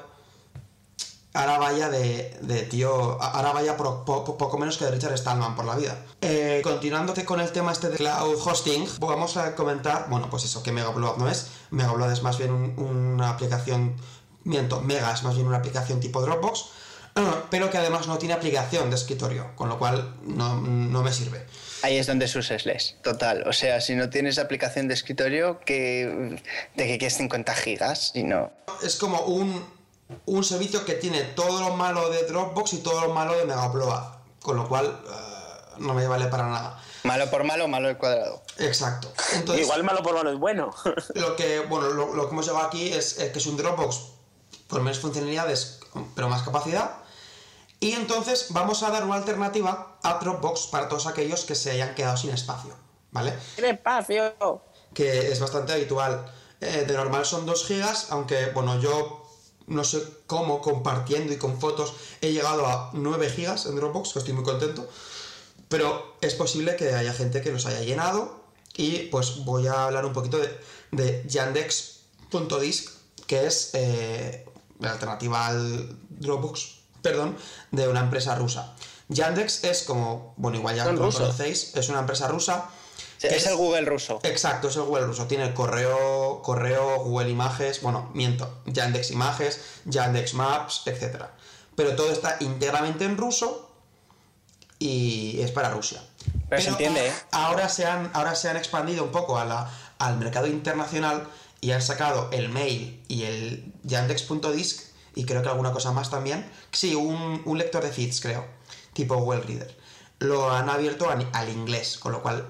ahora vaya de, de tío, ahora vaya por, po- po- poco menos que de Richard Stallman por la vida. Eh, continuando con el tema este de cloud hosting, vamos a comentar, bueno, pues eso, que Megaupload no es. Megaupload es más bien un- una aplicación, miento, Mega es más bien una aplicación tipo Dropbox, pero que además no tiene aplicación de escritorio, con lo cual no, no me sirve. Ahí es donde sus Slash, total. O sea, si no tienes aplicación de escritorio, que, ¿de qué quieres 50 gigas? Y no. Es como un, un servicio que tiene todo lo malo de Dropbox y todo lo malo de Megaploa. Con lo cual, eh, no me vale para nada. Malo por malo, malo al cuadrado. Exacto. Entonces, Igual malo por malo es bueno. lo que, bueno, lo, lo que hemos llegado aquí es, eh, que es un Dropbox con menos funcionalidades, pero más capacidad. Y entonces vamos a dar una alternativa a Dropbox para todos aquellos que se hayan quedado sin espacio, ¿vale? ¡Qué espacio! que es bastante habitual. Eh, de normal son 2 gigas, aunque bueno, yo no sé cómo compartiendo y con fotos he llegado a 9 gigas en Dropbox, que estoy muy contento. Pero es posible que haya gente que los haya llenado y pues voy a hablar un poquito de, de Yandex.disk, que es eh, la alternativa al Dropbox, perdón, de una empresa rusa. Yandex es como, bueno, igual ya lo conocéis, es una empresa rusa. Sí, que es el Google ruso. Exacto, es el Google ruso. Tiene el correo, correo, Google Images, bueno, miento, Yandex Images, Yandex Maps, etc. Pero todo está íntegramente en ruso y es para Rusia. Pero se entiende, ¿eh? Ahora se han, ahora se han expandido un poco a la- al mercado internacional y han sacado el mail y el Yandex.disk y creo que alguna cosa más también. Sí, un, un lector de feeds, creo, tipo Google Reader. Lo han abierto al inglés, con lo cual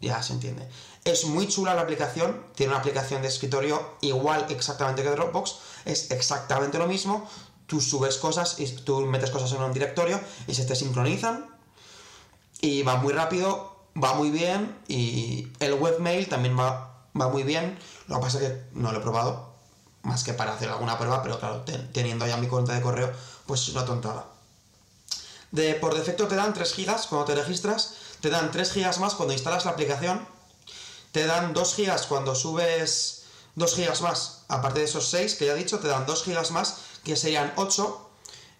ya se entiende. Es muy chula la aplicación, tiene una aplicación de escritorio igual exactamente que Dropbox, es exactamente lo mismo. Tú subes cosas y tú metes cosas en un directorio y se te sincronizan y va muy rápido, va muy bien y el webmail también va, va muy bien. Lo que pasa es que no lo he probado, más que para hacer alguna prueba, pero claro, ten- teniendo ya mi cuenta de correo, pues es una tontada. De, por defecto te dan 3 gigas cuando te registras, te dan 3 gigas más cuando instalas la aplicación, te dan 2 gigas cuando subes 2 gigas más, aparte de esos 6 que ya he dicho, te dan 2 gigas más, que serían 8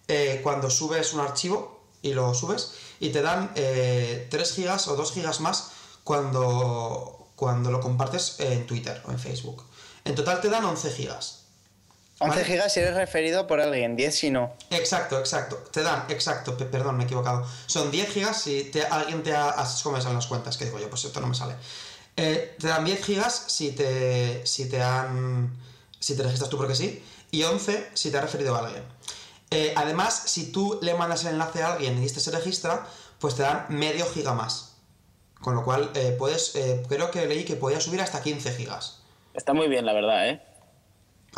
eh, cuando subes un archivo y lo subes, y te dan eh, 3 gigas o 2 gigas más cuando, cuando lo compartes en Twitter o en Facebook. En total te dan 11 gigas. 11 Vale. gigas si eres referido por alguien, 10 si no. Exacto, exacto. Te dan, exacto, pe- perdón, me he equivocado. Son 10 gigas si te- alguien te ha... Como me salen las cuentas, que digo yo, pues esto no me sale. Eh, te dan 10 gigas si te, si te han... Si te registras tú porque sí. Y 11 si te ha referido a alguien. Eh, además, si tú le mandas el enlace a alguien y este se registra, pues te dan medio giga más. Con lo cual, eh, puedes... eh, creo que leí que podía subir hasta 15 gigas. Está muy bien, la verdad, ¿eh?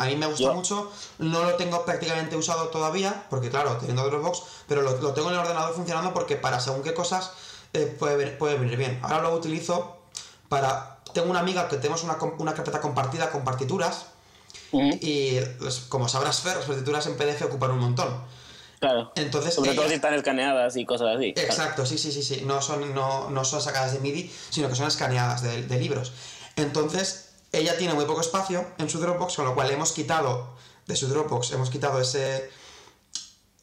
A mí me gusta Yo- mucho, no lo tengo prácticamente usado todavía, porque claro, teniendo Dropbox, pero lo, lo tengo en el ordenador funcionando porque para según qué cosas eh, puede, puede venir bien. Ahora lo utilizo para... Tengo una amiga que tenemos una, una carpeta compartida con partituras y pues, como sabrás, Fer, las partituras en PDF ocupan un montón. Claro. Entonces, Sobre todo ella- si están escaneadas y cosas así. claro. Exacto, sí, sí, sí, sí. No son, no, no son sacadas de MIDI, sino que son escaneadas de, de libros. Entonces, ella tiene muy poco espacio en su Dropbox, con lo cual hemos quitado de su Dropbox, hemos quitado ese,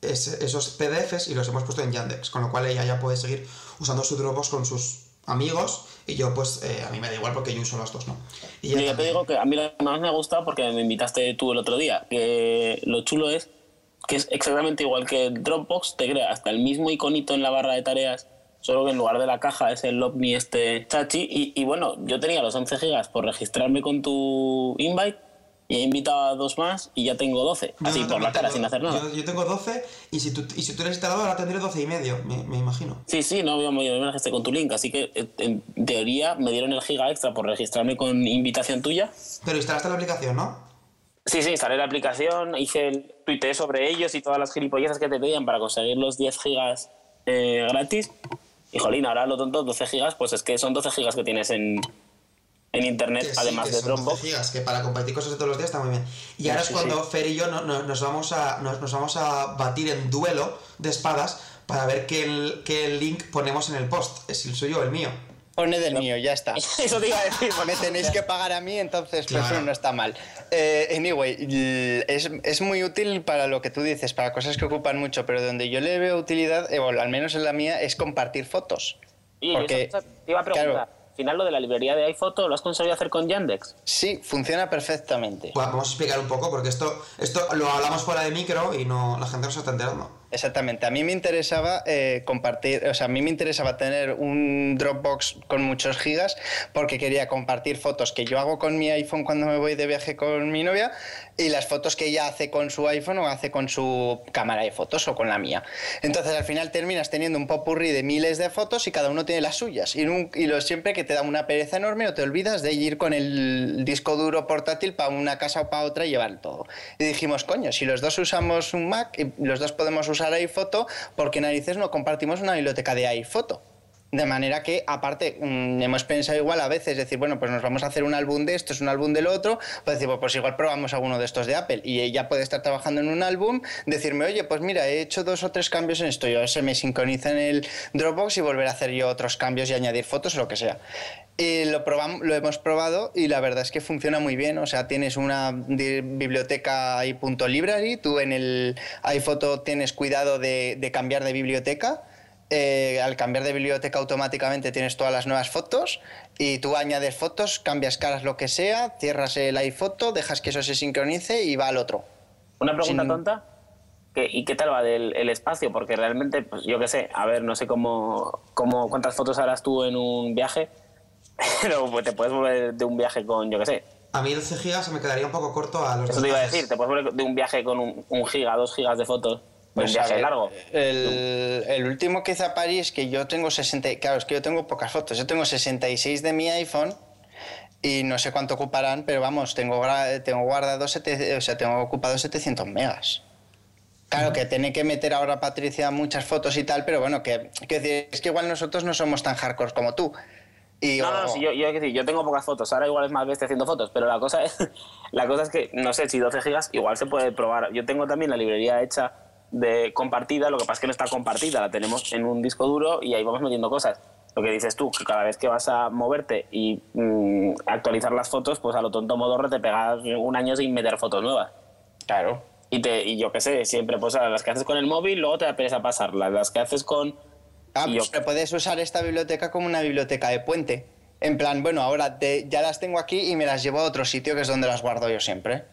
ese- esos PDFs y los hemos puesto en Yandex, con lo cual ella ya puede seguir usando su Dropbox con sus amigos y yo pues eh, a mí me da igual porque yo uso los dos, ¿no? Y Yo te digo que a mí lo que más me ha gustado porque me invitaste tú el otro día, que lo chulo es que es exactamente igual que Dropbox, te crea hasta el mismo iconito en la barra de tareas, solo que en lugar de la caja es el Me este chachi. Y, y bueno, yo tenía los 11 gigas por registrarme con tu invite y he invitado a dos más y ya tengo 12, Yo así no por la cara, tengo- sin hacer nada. Yo, yo tengo 12 y si tú, y si tú eres instalado ahora tendré 12 y medio, me, me imagino. Sí, sí, no, yo me yo me registré con tu link, así que eh, en teoría me dieron el giga extra por registrarme con invitación tuya. Pero instalaste la aplicación, ¿no? Sí, sí, instalé la aplicación, hice el tuiteé sobre ellos y todas las gilipolleces que te pedían para conseguir los 10 gigas eh, gratis. Y jolín, ahora lo tonto, 12 gigas, pues es que son 12 gigas que tienes en, en internet, Que sí, además que de son 12 Dropbox. gigas, que para compartir cosas de todos los días está muy bien. Y ahora Sí, es cuando. Fer y yo no- no- nos, vamos a, nos, nos vamos a batir en duelo de espadas para ver qué, el- qué link ponemos en el post. ¿Es el suyo o el mío? Pone del mío, ya está. Eso te iba a decir. Me tenéis que pagar a mí, entonces pues Claro. no está mal. Eh, anyway, es, es muy útil para lo que tú dices, para cosas que ocupan mucho, pero donde yo le veo utilidad, eh, bueno, al menos en la mía, es compartir fotos. Y Porque, eso te iba a preguntar, claro. al final lo de la librería de iPhoto, ¿lo has conseguido hacer con Yandex? Sí, funciona perfectamente. Va- Vamos a explicar un poco porque esto, esto lo hablamos fuera de micro y no, la gente no se está enterando. Exactamente. A mí me interesaba eh, compartir, o sea, a mí me interesaba tener un Dropbox con muchos gigas porque quería compartir fotos que yo hago con mi iPhone cuando me voy de viaje con mi novia y las fotos que ella hace con su iPhone o hace con su cámara de fotos o con la mía. Entonces al final terminas teniendo un popurrí de miles de fotos y cada uno tiene las suyas. Y, y lo siempre que te da una pereza enorme o te olvidas de ir con el disco duro portátil para una casa o para otra y llevar todo. Y dijimos, coño, si los dos usamos un Mac y los dos podemos usar iPhoto, ¿por qué narices no compartimos una biblioteca de iPhoto? De manera que, aparte, mm, hemos pensado igual a veces, decir, bueno, pues nos vamos a hacer un álbum de esto, es un álbum del otro, pues decir, pues igual probamos alguno de estos de Apple y ella puede estar trabajando en un álbum, decirme, oye, pues mira, he hecho dos o tres cambios en esto, yo se me sincroniza en el Dropbox y volver a hacer yo otros cambios y añadir fotos o lo que sea. Y lo, probamos, lo hemos probado y la verdad es que funciona muy bien. O sea, tienes una biblioteca ahí punto library, tú en el iPhoto tienes cuidado de, de cambiar de biblioteca. Eh, al cambiar de biblioteca automáticamente tienes todas las nuevas fotos y tú añades fotos, cambias caras, lo que sea, cierras el iPhoto, dejas que eso se sincronice y va al otro. Una pregunta Sin- tonta. ¿Qué- ¿Y qué tal va del el espacio? Porque realmente, pues yo qué sé, a ver, no sé cómo, cómo cuántas fotos harás tú en un viaje, pero pues, te puedes volver de un viaje con, yo qué sé. A mí 12 gigas se me quedaría un poco corto a los Eso te iba a decir, te puedes volver de un viaje con un, un giga, dos gigas de fotos, de un Pues, viaje ver, largo. El, el último que hice a París, que yo tengo 60. Claro, es que yo tengo pocas fotos. Yo tengo 66 de mi iPhone y no sé cuánto ocuparán, pero vamos, tengo, tengo guardado, sete- o sea, tengo ocupado 700 megas. Claro, que tiene que meter ahora Patricia muchas fotos y tal, pero bueno, que, que decir, es que igual nosotros no somos tan hardcore como tú. Y, No, no, o- no, sí, yo, yo, yo tengo pocas fotos, ahora igual es más bestia haciendo fotos, pero la cosa es, la cosa es que, no sé, si 12 gigas igual se puede probar. Yo tengo también la librería hecha de compartida, lo que pasa es que no está compartida, la tenemos en un disco duro y ahí vamos metiendo cosas. Lo que dices tú, que cada vez que vas a moverte y mm, actualizar las fotos, pues a lo tonto modorro te pegas un año sin meter fotos nuevas. Claro. Y, te, y yo qué sé, siempre, pues a las que haces con el móvil, luego te da pereza pasarlas. Las que haces con... Ah, y pues yo- puedes usar esta biblioteca como una biblioteca de puente. En plan, bueno, ahora te- ya las tengo aquí y me las llevo a otro sitio que es donde las guardo yo siempre.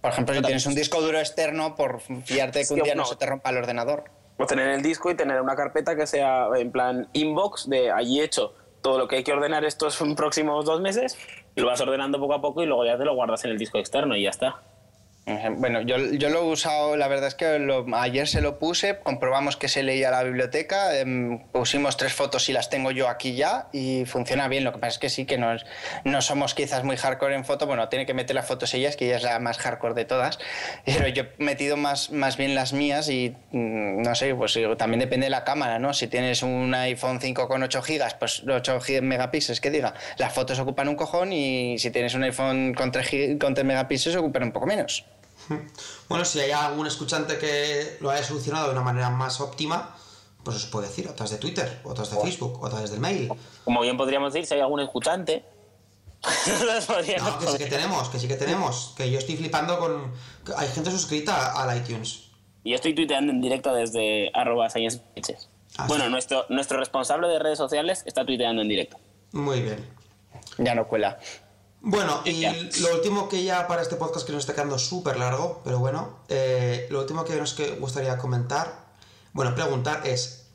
Por ejemplo, si tienes un disco duro externo, por fiarte que Sí, un día no no. se te rompa el ordenador. O tener el disco y tener una carpeta que sea en plan inbox de allí hecho todo lo que hay que ordenar estos próximos dos meses y lo vas ordenando poco a poco y luego ya te lo guardas en el disco externo y ya está. Bueno, yo, yo lo he usado, la verdad es que lo- ayer se lo puse, comprobamos que se leía la biblioteca, em, pusimos tres fotos y las tengo yo aquí ya y funciona bien. Lo que pasa es que sí que no, es- no somos quizás muy hardcore en foto, bueno, tiene que meter las fotos ellas, que ella es la más hardcore de todas, pero yo he metido más, más bien las mías y mm, no sé, pues también depende de la cámara, ¿no? Si tienes un iPhone 5 con 8 gigas, pues 8 gi- megapíxeles, que diga, las fotos ocupan un cojón y si tienes un iPhone con 3, gi- con 3 megapíxeles ocupan un poco menos. Bueno, si hay algún escuchante que lo haya solucionado de una manera más óptima, pues os puede decir, otras de Twitter, otras de Facebook, otras del mail. Como bien podríamos decir, si hay algún escuchante, nos podríamos No, que sí que tenemos, que sí que tenemos. Que yo estoy flipando con... que Hay gente suscrita al iTunes. Y yo estoy tuiteando en directo desde arroba sciencebitches. Ah, Bueno, sí. nuestro, nuestro responsable de redes sociales está tuiteando en directo. Muy bien. Ya no cuela. Bueno, y lo último que ya para este podcast que nos está quedando súper largo, pero bueno, eh, lo último que nos que gustaría comentar, bueno, preguntar es,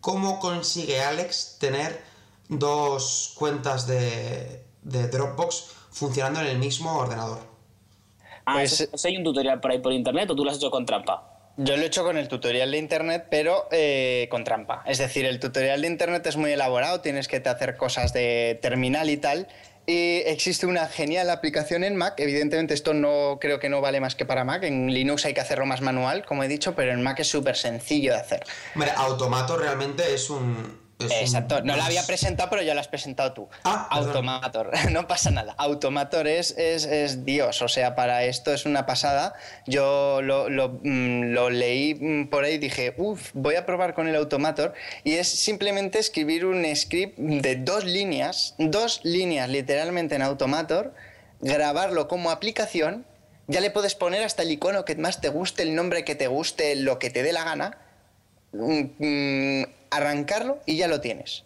¿cómo consigue Alex tener dos cuentas de, de Dropbox funcionando en el mismo ordenador? Ah, Pues- ¿eso- eso hay un tutorial por ahí por internet o tú lo has hecho con trampa? Yo lo he hecho con el tutorial de internet, pero eh, con trampa. Es decir, el tutorial de internet es muy elaborado, tienes que hacer cosas de terminal y tal. Y existe una genial aplicación en Mac. Evidentemente, esto no creo que no vale más que para Mac. En Linux hay que hacerlo más manual, como he dicho, pero en Mac es súper sencillo de hacer. Hombre, Automato realmente es un... Exacto, no la había es- presentado, pero ya la has presentado tú. Ah, perdón. Automator, no pasa nada. Automator es, es, es Dios, o sea, para esto es una pasada. Yo lo, lo, mm, lo leí mm, por ahí y dije, uff, voy a probar con el Automator. Y es simplemente escribir un script de dos líneas, dos líneas literalmente en Automator, grabarlo como aplicación. Ya le puedes poner hasta el icono que más te guste, el nombre que te guste, lo que te dé la gana mm, arrancarlo y ya lo tienes.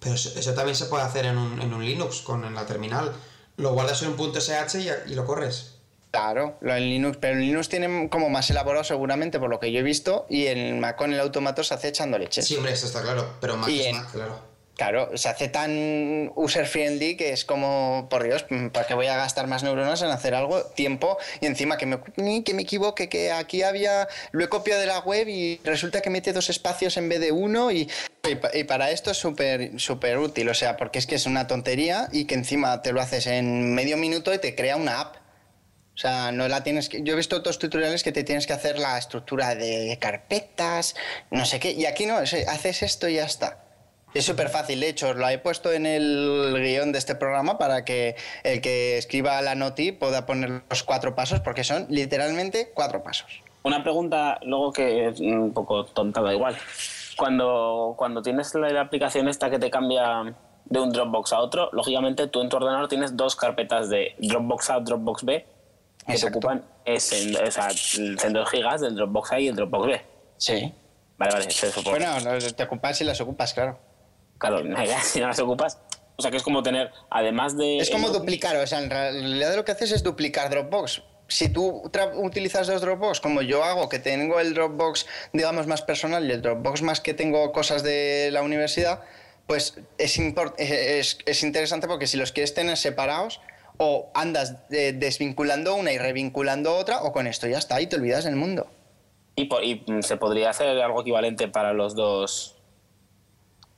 Pero eso, eso también se puede hacer en un, en un Linux, con en la terminal. Lo guardas en un punto .sh y, y lo corres. Claro, lo en Linux, pero en Linux tiene como más elaborado seguramente por lo que yo he visto y en Mac con el automato se hace echando leche. Sí, hombre, eso está claro, pero Mac Y es en- Mac, claro. Claro, se hace tan user friendly que es como, por Dios, ¿para qué voy a gastar más neuronas en hacer algo, tiempo y encima que me, que me equivoque, que aquí había, lo he copiado de la web y resulta que mete dos espacios en vez de uno y, y pa- y para esto es súper súper útil, o sea, porque es que es una tontería y que encima te lo haces en medio minuto y te crea una app. O sea, no la tienes que. Yo he visto otros tutoriales que te tienes que hacer la estructura de carpetas, no sé qué. Y aquí no, es- haces esto y ya está. Es súper fácil. De hecho, lo he puesto en el guion de este programa para que el que escriba la noti pueda poner los cuatro pasos, porque son literalmente cuatro pasos. Una pregunta luego que es un poco tonta, da igual. Cuando, cuando tienes la, la aplicación esta que te cambia de un Dropbox a otro, lógicamente tú en tu ordenador tienes dos carpetas de Dropbox A, Dropbox B, que Exacto. te ocupan ese, o sea, en 2 gigas del Dropbox A y el Dropbox B. Sí. Vale, vale, eso es Bueno, no, te ocupas y las ocupas, claro. Claro, si no las ocupas. O sea, que es como tener, además de... Es como duplicar, o sea, en realidad lo que haces es duplicar Dropbox. Si tú utilizas dos Dropbox, como yo hago, que tengo el Dropbox, digamos, más personal y el Dropbox más que tengo cosas de la universidad, pues es, es, es interesante porque si los quieres tener separados, o andas desvinculando una y revinculando otra, o con esto ya está, y te olvidas del mundo. Y, se podría hacer algo equivalente para los dos...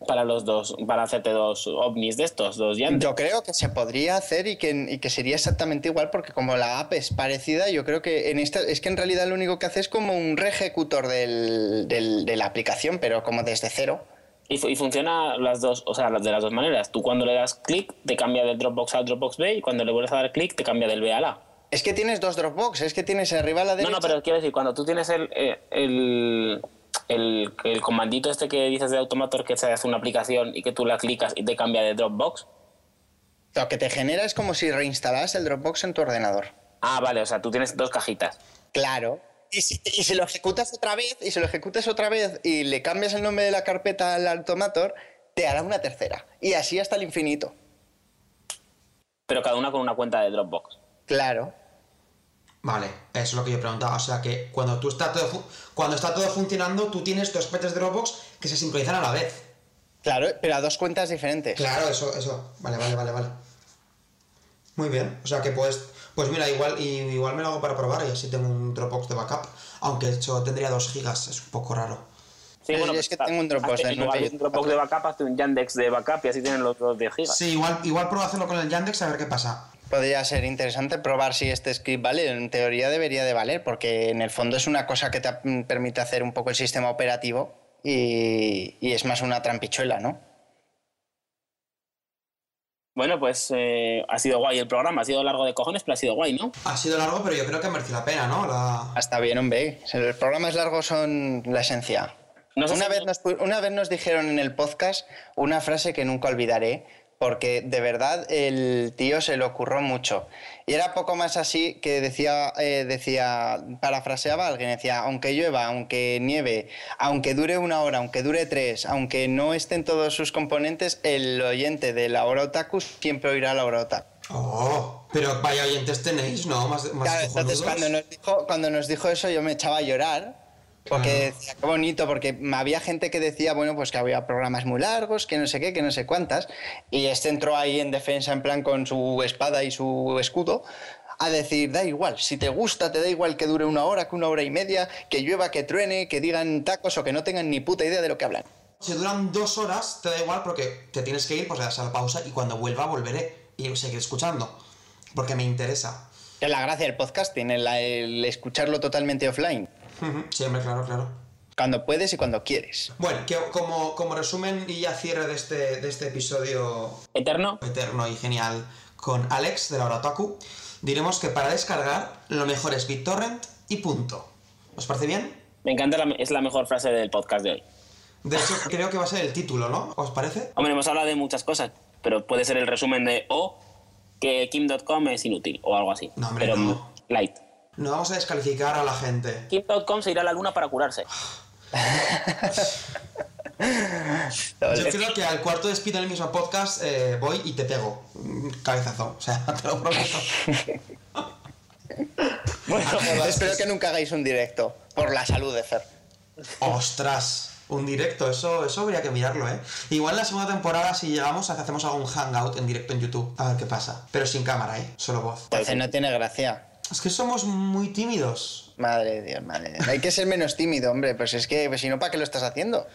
Para los dos, para hacerte dos ovnis de estos, dos Yandex. Yo creo que se podría hacer y que, y que sería exactamente igual porque como la app es parecida, yo creo que en esta es que en realidad lo único que hace es como un reejecutor del, del- de la aplicación, pero como desde cero. Y, fu- y funciona las dos, o sea, de las dos maneras. Tú cuando le das clic te cambia del Dropbox al Dropbox B y cuando le vuelves a dar clic te cambia del B al A. Es que tienes dos Dropbox, es que tienes arriba a la No, derecha. no, pero quiero decir, cuando tú tienes el, eh, el, el, el comandito este que dices de Automator que se hace una aplicación y que tú la clicas y te cambia de Dropbox. Lo que te genera es como si reinstalas el Dropbox en tu ordenador. Ah, vale, o sea, tú tienes dos cajitas. Claro. Y si, y si lo ejecutas otra vez, y si lo ejecutas otra vez y le cambias el nombre de la carpeta al Automator, te hará una tercera. Y así hasta el infinito. Pero cada una con una cuenta de Dropbox. Claro. Vale, eso es lo que yo preguntaba. O sea que cuando tú está todo cuando está todo funcionando, tú tienes dos carpetas de Dropbox que se sincronizan a la vez. Claro, pero a dos cuentas diferentes. Claro, eso, eso. Vale, vale, vale, vale. Muy bien. O sea que pues, pues mira, igual, y, igual me lo hago para probar y así tengo un Dropbox de backup. Aunque de hecho tendría 2 gigas, es un poco raro. Sí, yo es que está- tengo un Dropbox de nueve. un Dropbox de backup, hazte un Yandex de backup y así tienen los dos 10 gigas. Sí, igual, igual pruebo a hacerlo con el Yandex a ver qué pasa. Podría ser interesante probar si este script vale. En teoría debería de valer, porque en el fondo es una cosa que te mm, permite hacer un poco el sistema operativo y, y es más una trampichuela, ¿no? Bueno, pues eh, ha sido guay el programa, ha sido largo de cojones, pero ha sido guay, ¿no? Ha sido largo, pero yo creo que merece la pena, ¿no? La... Hasta bien, hombre. Los programas largos son la esencia. No sé una, si- vez nos, una vez nos dijeron en el podcast una frase que nunca olvidaré, porque de verdad el tío se le ocurrió mucho. Y era poco más así que decía, eh, decía, parafraseaba a alguien, decía, aunque llueva, aunque nieve, aunque dure una hora, aunque dure tres, aunque no estén todos sus componentes, el oyente de la hora otaku siempre oirá la hora otaku. Oh, pero vaya oyentes tenéis, ¿no? Más, más Claro, entonces cuando nos, dijo, cuando nos dijo eso yo me echaba a llorar. Porque Claro. decía, qué bonito, porque había gente que decía, bueno, pues que había programas muy largos, que no sé qué, que no sé cuántas. Y este entró ahí en defensa, en plan con su espada y su escudo, a decir, da igual, si te gusta, te da igual que dure una hora, que una hora y media, que llueva, que truene, que digan tacos o que no tengan ni puta idea de lo que hablan. Si duran dos horas, te da igual porque te tienes que ir, pues le das a la pausa y cuando vuelva volveré y seguiré escuchando. Porque me interesa. Es la gracia del podcasting, el, el escucharlo totalmente offline. Siempre, claro, claro. Cuando puedes y cuando quieres. Bueno, que como, como resumen y ya cierre de este, de este episodio Eterno. eterno y genial con Alex de la Hora Otaku, diremos que para descargar lo mejor es BitTorrent y punto. ¿Os parece bien? Me encanta, la- es la mejor frase del podcast de hoy. De hecho, creo que va a ser el título, ¿no? ¿Os parece? Hombre, hemos hablado de muchas cosas, pero puede ser el resumen de o que Kim.com es inútil o algo así. No, hombre, pero no. light. No vamos a descalificar a la gente. Kim.com se irá a la luna para curarse. Yo creo que al cuarto despido en el mismo podcast eh, voy y te pego. Cabezazo. O sea, te lo prometo. Bueno, Espero que nunca hagáis un directo, por la salud de Fer. Ostras, un directo, eso, eso habría que mirarlo, ¿eh? Igual en la segunda temporada, si llegamos, hacemos algún hangout en directo en YouTube. A ver qué pasa. Pero sin cámara, ¿eh? Solo voz. Entonces no tiene gracia. Es que somos muy tímidos. Madre de Dios, madre de Dios. Hay que ser menos tímido, hombre. Pues es que, pues si no, ¿para qué lo estás haciendo?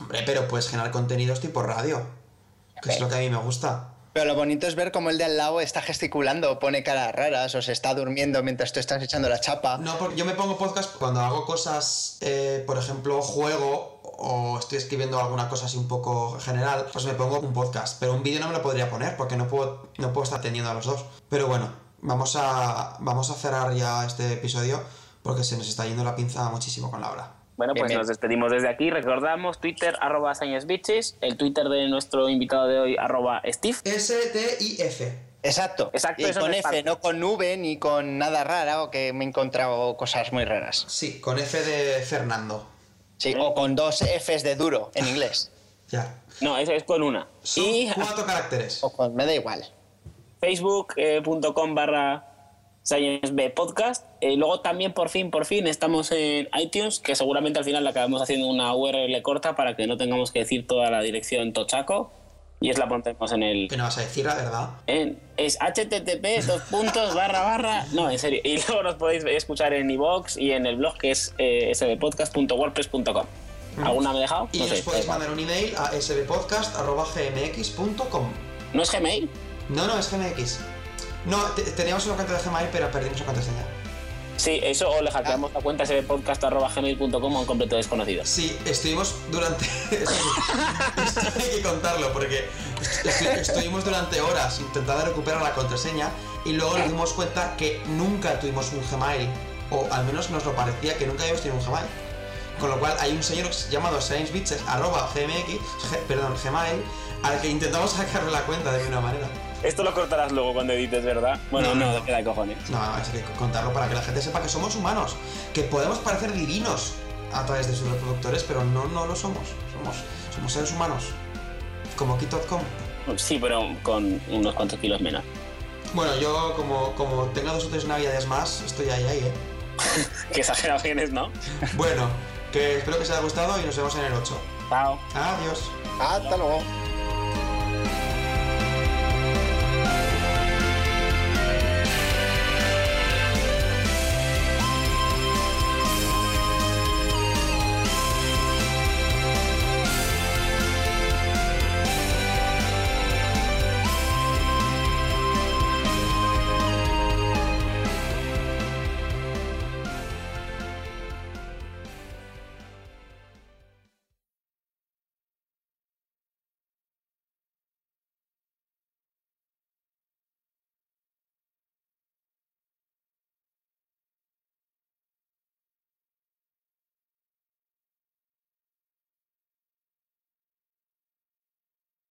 Hombre, pero puedes generar contenidos tipo radio. Que es lo que a mí me gusta. Pero lo bonito es ver cómo el de al lado está gesticulando, pone caras raras o se está durmiendo mientras tú estás echando la chapa. No, porque yo me pongo podcast cuando hago cosas, eh, por ejemplo, juego o estoy escribiendo alguna cosa así un poco general, pues me pongo un podcast. Pero un vídeo no me lo podría poner porque no puedo, no puedo estar atendiendo a los dos. Pero bueno, vamos a, vamos a cerrar ya este episodio porque se nos está yendo la pinza muchísimo con la hora. Bueno, pues bien. nos despedimos desde aquí. Recordamos Twitter, arroba Bitches, el Twitter de nuestro invitado de hoy, arroba Steve. S-T-I-F. Exacto. Exacto, Y con F, no con V ni con nada rara o que me he encontrado cosas muy raras. Sí, con F de Fernando. Sí, o con dos Fs de duro en inglés. Ya. No, eso es con una. Son Y cuatro caracteres. O con, me da igual. facebook.com barra Science B Podcast. Eh, luego también, por fin, por fin, estamos en iTunes, que seguramente al final acabamos haciendo una URL corta para que no tengamos que decir toda la dirección tochaco. Y es la pondremos en el... Que no vas a decir la verdad. en- es http dos puntos barra barra no en serio y luego nos podéis escuchar en iVoox y en el blog que es eh, sbpodcast.wordpress.com ¿alguna me he dejado? Y no nos sé podéis mandar un email a sbpodcast.gmx.com. ¿no es Gmail? No, no, es GMX. No, te- teníamos una cuenta de Gmail, pero perdimos la contraseña. sí eso o le hackeamos la cuenta sbpodcast.gmail.com a un completo desconocido Sí, estuvimos durante. Esto hay que contarlo, porque estu- estuvimos durante horas intentando recuperar la contraseña y luego nos dimos cuenta que nunca tuvimos un Gmail, o al menos nos lo parecía que nunca habíamos tenido un Gmail. Con lo cual hay un señor llamado sciencebitches, arroba gmx, perdón, gmail, al que intentamos sacarle la cuenta de alguna manera. Esto lo cortarás luego cuando edites ¿verdad? bueno No, no, no. queda de cojones No, hay que contarlo para que la gente sepa que somos humanos, que podemos parecer divinos a través de sus reproductores, pero no, no lo somos. Somos, somos seres humanos. Como Kit.com. sí pero con unos cuantos kilos menos Bueno, yo como, como tenga dos o tres navidades más, estoy ahí, ahí, ¿eh? que exagerado que eres ¿no? Bueno, que espero que os haya gustado y nos vemos en el 8. chao Adiós. Hasta luego.